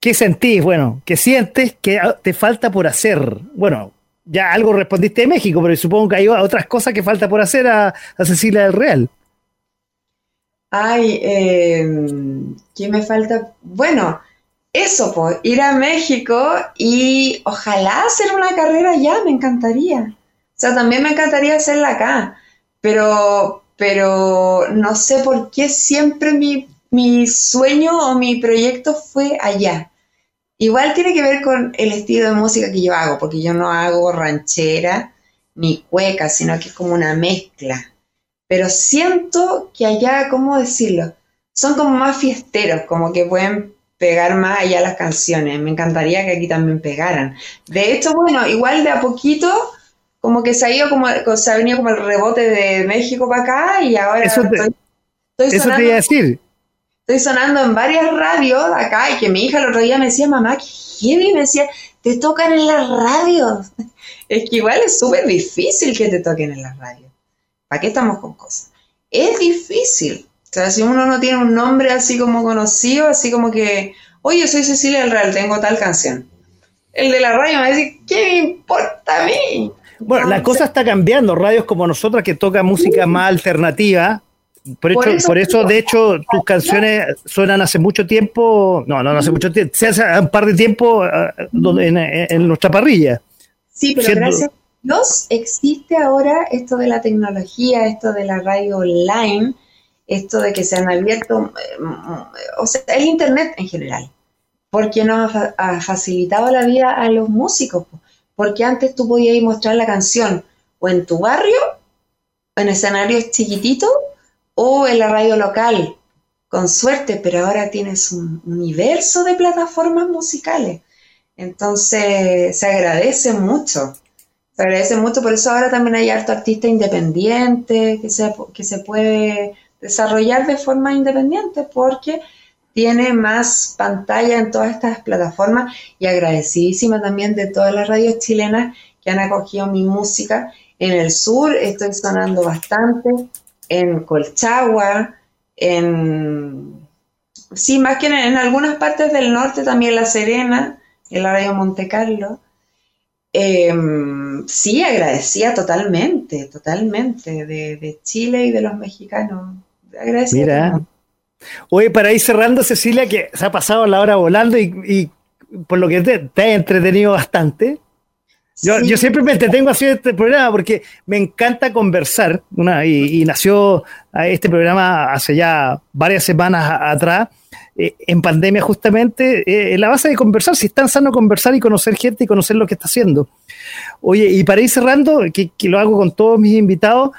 ¿qué sentís? Bueno, ¿qué sientes que te falta por hacer? Bueno, ya algo respondiste de México, pero supongo que hay otras cosas que falta por hacer a, a Cecilia del Real. Ay, eh, ¿qué me falta? Bueno, eso, pues, ir a México y ojalá hacer una carrera allá, me encantaría. O sea, también me encantaría hacerla acá, pero, pero no sé por qué siempre mi, mi sueño o mi proyecto fue allá. Igual tiene que ver con el estilo de música que yo hago, porque yo no hago ranchera ni cueca, sino que es como una mezcla pero siento que allá, ¿cómo decirlo? Son como más fiesteros, como que pueden pegar más allá las canciones. Me encantaría que aquí también pegaran. De hecho, bueno, igual de a poquito, como que se ha ido como, se ha venido como el rebote de México para acá y ahora eso te, estoy, sonando, iba a decir. Estoy sonando en varias radios acá y que mi hija el otro día me decía, mamá, ¿qué Me decía, te tocan en las radios. Es que igual es súper difícil que te toquen en las radios. ¿Para qué estamos con cosas? Es difícil. O sea, si uno no tiene un nombre así como conocido, así como que, oye, soy Cecilia del Real, tengo tal canción. El de la radio me va a decir, ¿qué me importa a mí? Bueno, la cosa está cambiando. Radios como nosotras que tocan música más alternativa. Por, hecho, por, eso, de hecho, tus canciones suenan hace mucho tiempo. No, no, hace mucho tiempo. Se hace un par de tiempo ah, en, en, nuestra parrilla. Sí, pero gracias Dios existe ahora esto de la tecnología, esto de la radio online, esto de que se han abierto, eh, o sea, el Internet en general porque nos ha, facilitado la vida a los músicos. Porque antes tú podías mostrar la canción o en tu barrio, en escenarios chiquititos, o en la radio local, con suerte, pero ahora tienes un universo de plataformas musicales. Entonces se agradece mucho. Se agradece mucho, por eso ahora también hay harto artista independiente que se, que se puede desarrollar de forma independiente porque tiene más pantalla en todas estas plataformas y agradecidísima también de todas las radios chilenas que han acogido mi música. En el sur estoy sonando bastante, en Colchagua, en... Sí, más que en, algunas partes del norte, también La Serena, en la radio Monte Carlo. Em, sí, agradecía totalmente, totalmente de, Chile y de los mexicanos. Mira, Oye, para ir cerrando, Cecilia, que se ha pasado la hora volando y, por lo que te, ha entretenido bastante. Yo, yo, siempre me entretengo haciendo este programa porque me encanta conversar. y, nació este programa hace ya varias semanas atrás, eh, en pandemia justamente, eh, en la base de conversar. Si es tan sano conversar y conocer gente y conocer lo que está haciendo. Oye, y para ir cerrando, que, que lo hago con todos mis invitados,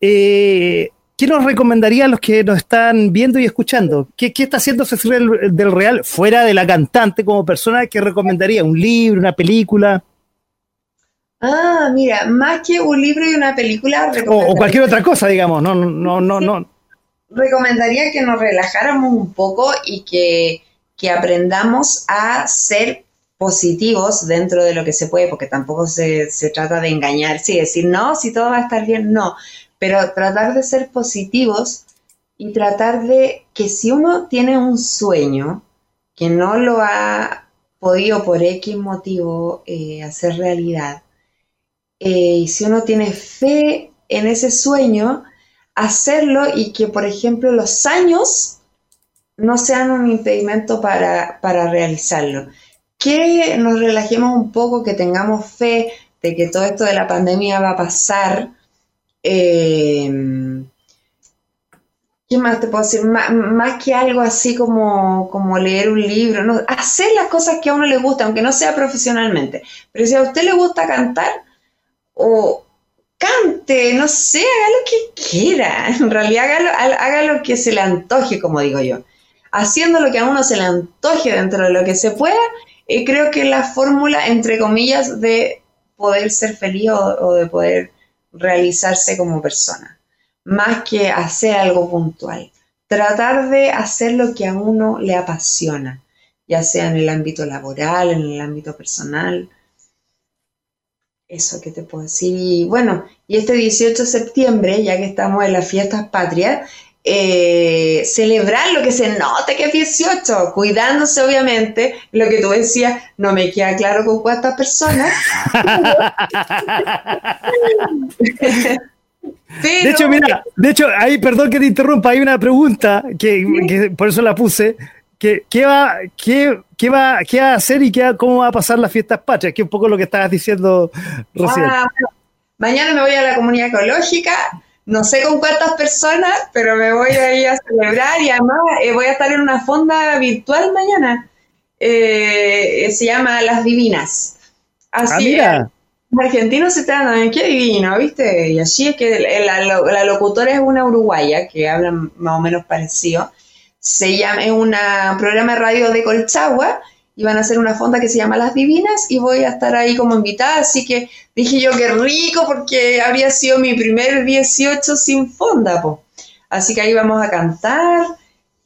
eh, ¿qué nos recomendaría a los que nos están viendo y escuchando? ¿Qué, está haciendo Cecilia del, Real fuera de la cantante como persona? ¿Qué recomendaría? ¿Un libro, una película? Ah, mira, más que un libro y una película. O, cualquier otra cosa, digamos. No, no, no, no. Recomendaría que nos relajáramos un poco y que, que aprendamos a ser positivos dentro de lo que se puede, porque tampoco se, se trata de engañar, sí, decir, no, si todo va a estar bien, no, pero tratar de ser positivos y tratar de que si uno tiene un sueño que no lo ha podido por X motivo eh, hacer realidad, eh, y si uno tiene fe en ese sueño, hacerlo y que, por ejemplo, los años no sean un impedimento para, para realizarlo. Que nos relajemos un poco, que tengamos fe de que todo esto de la pandemia va a pasar, eh, ¿Qué más te puedo decir? más que algo así como, como leer un libro, ¿no? hacer las cosas que a uno le gusta, aunque no sea profesionalmente. Pero si a usted le gusta cantar, o cante, no sé, haga lo que quiera. En realidad haga lo que se le antoje, como digo yo. Haciendo lo que a uno se le antoje dentro de lo que se pueda, y creo que la fórmula, entre comillas, de poder ser feliz o de poder realizarse como persona, más que hacer algo puntual. Tratar de hacer lo que a uno le apasiona, ya sea en el ámbito laboral, en el ámbito personal. Eso que te puedo decir. Y bueno, y este 18 de septiembre, ya que estamos en las fiestas patrias, eh, celebrar lo que se nota que es 18, cuidándose obviamente, lo que tú decías, no me queda claro con cuántas personas. De hecho, mira, de hecho, ahí, perdón que te interrumpa, hay una pregunta que, por eso la puse, que, ¿qué, va, qué, qué, va, qué va a hacer y qué, cómo va a pasar las fiestas patrias? Que es un poco lo que estabas diciendo recién. Ah, mañana me voy a la comunidad ecológica, no sé con cuántas personas, pero me voy a ir a celebrar y además eh, voy a estar en una fonda virtual mañana. Eh, se llama Las Divinas. Así ah, Los argentinos se están, qué divino, ¿viste? Y allí es que la, locutora es una uruguaya que habla más o menos parecido. Se llama, un programa de radio de Colchagua y van a hacer una fonda que se llama Las Divinas y voy a estar ahí como invitada, así que dije yo qué rico porque habría sido mi primer 18 sin fonda. Así que ahí vamos a cantar.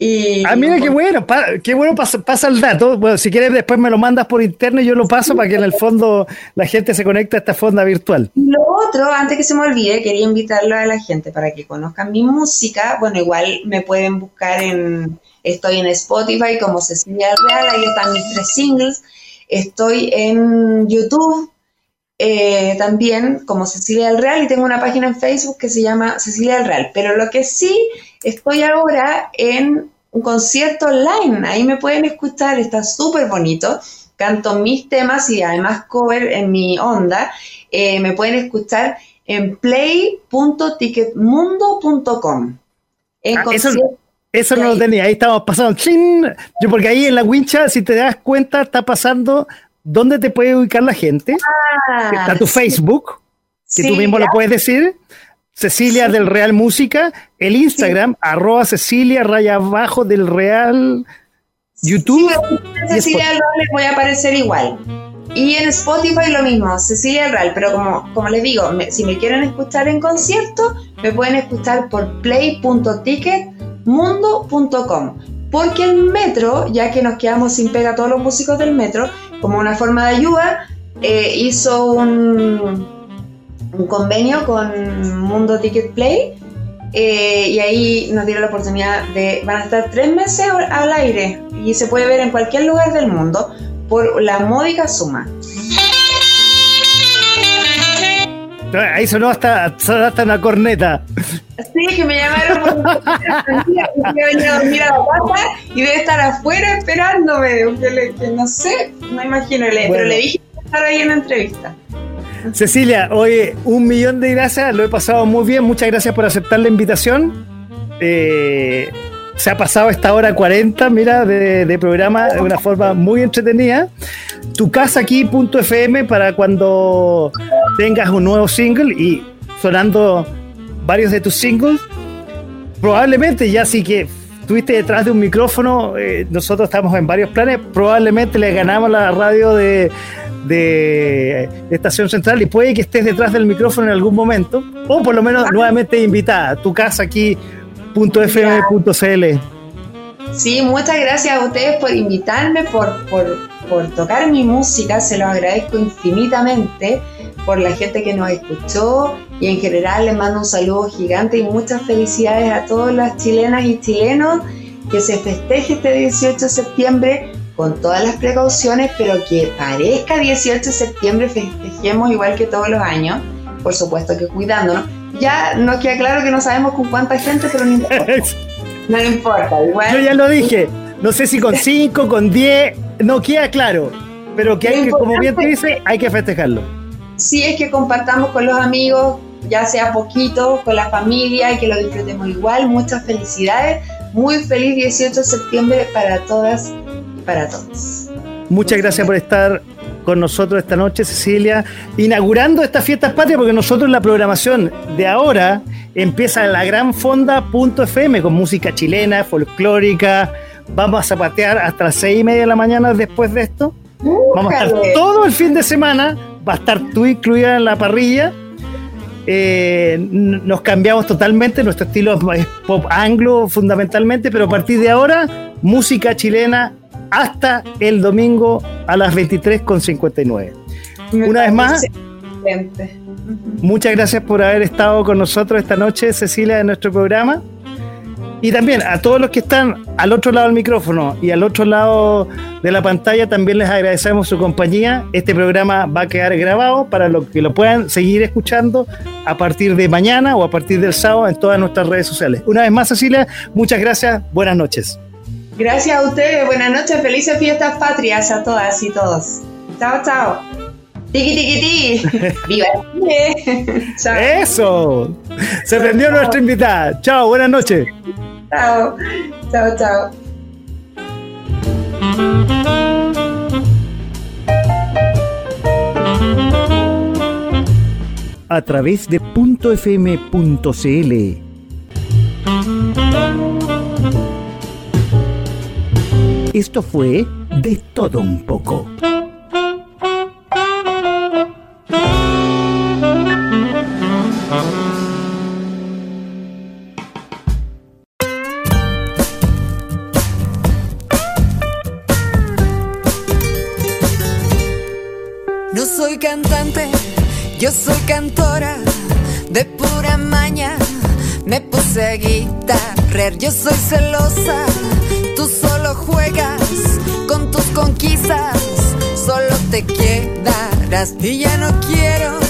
Y, ah, mira, qué bueno, qué bueno pasa, el dato. Bueno, si quieres después me lo mandas por interno y yo lo paso para que en el fondo la gente se conecte a esta fonda virtual. Lo otro, antes que se me olvide, quería invitarlo a la gente para que conozcan mi música. Bueno, igual me pueden buscar en, Estoy en Spotify como Cecilia Real, ahí están mis tres singles. Estoy en YouTube, eh, también como Cecilia del Real y tengo una página en Facebook que se llama Cecilia del Real. Pero lo que sí, estoy ahora en un concierto online. Ahí me pueden escuchar, está súper bonito. Canto mis temas y además cover en mi onda. Eh, me pueden escuchar en play.ticketmundo.com. Ah, eso, no lo tenía, ahí estamos pasando. Yo porque ahí en la wincha, si te das cuenta, está pasando dónde te puede ubicar la gente. Ah, está tu Facebook, que tú mismo lo puedes decir. Cecilia del Real Música, el Instagram, arroba Cecilia raya abajo del Real YouTube. Cecilia del Real les voy a aparecer igual. Y en Spotify lo mismo, Cecilia del Real, pero como, como les digo, si me quieren escuchar en concierto, me pueden escuchar por play.ticketmundo.com. Porque el metro, ya que nos quedamos sin pega todos los músicos del metro, como una forma de ayuda, eh, hizo un, un, convenio con Mundo Ticket Play eh, y ahí nos dieron la oportunidad de, van a estar tres meses al aire y se puede ver en cualquier lugar del mundo por la módica suma. Ahí sonó hasta, hasta una corneta. Sí, que me llamaron venía a dormir a la casa y debe estar afuera esperándome. Que, no sé, no imagino, pero le dije que estar ahí en la entrevista. Cecilia, oye, un millón de gracias, lo he pasado muy bien, muchas gracias por aceptar la invitación. Eh, se ha pasado esta hora 40, mira, de, programa de una forma muy entretenida. Tu casa aquí, punto FM, para cuando tengas un nuevo single y sonando varios de tus singles, probablemente ya sí que estuviste detrás de un micrófono, eh, nosotros estamos en varios planes, probablemente le ganamos la radio de, de Estación Central y puede que estés detrás del micrófono en algún momento, o por lo menos nuevamente invitada. Tu casa aquí .fm.cl. Sí, muchas gracias a ustedes por invitarme, por, por, tocar mi música, se lo agradezco infinitamente por la gente que nos escuchó y en general les mando un saludo gigante y muchas felicidades a todas las chilenas y chilenos que se festeje este 18 de septiembre con todas las precauciones, pero que parezca 18 de septiembre festejemos igual que todos los años, por supuesto que cuidándonos ya nos queda claro que no sabemos con cuánta gente, pero no importa. no importa, igual. Yo ya lo dije, no sé si con 5, con 10, no queda claro, pero que hay que, como bien te dice, hay que festejarlo. Sí, es que compartamos con los amigos, ya sea poquito, con la familia y que lo disfrutemos igual. Muchas felicidades. Muy feliz 18 de septiembre para todas y para todos. Muchas gracias por estar con nosotros esta noche, Cecilia, inaugurando estas fiestas patrias, porque nosotros la programación de ahora empieza en la gran fonda.fm con música chilena, folclórica. Vamos a zapatear hasta las seis y media de la mañana después de esto. Vamos a estar todo el fin de semana. Va a estar tú incluida en la parrilla. Eh, nos cambiamos totalmente, nuestro estilo es pop anglo fundamentalmente, pero a partir de ahora, música chilena hasta el domingo a las 23.59. Una vez más, muchas gracias por haber estado con nosotros esta noche, Cecilia, en nuestro programa. Y también a todos los que están al otro lado del micrófono y al otro lado de la pantalla, también les agradecemos su compañía. Este programa va a quedar grabado para los que lo puedan seguir escuchando a partir de mañana o a partir del sábado en todas nuestras redes sociales. Una vez más, Cecilia, muchas gracias. Buenas noches. Gracias a ustedes, buenas noches, felices fiestas patrias a todas y todos. Chao, chao. Tiki, tiki, tiki. ¡Viva chao. ¡Eso! Se prendió nuestra invitada. Chao, buenas noches. Chao, chao, chao. A través de .fm.cl Esto fue De todo un poco. Soy celosa Tú solo juegas con tus conquistas, solo te queda palabras y ya no quiero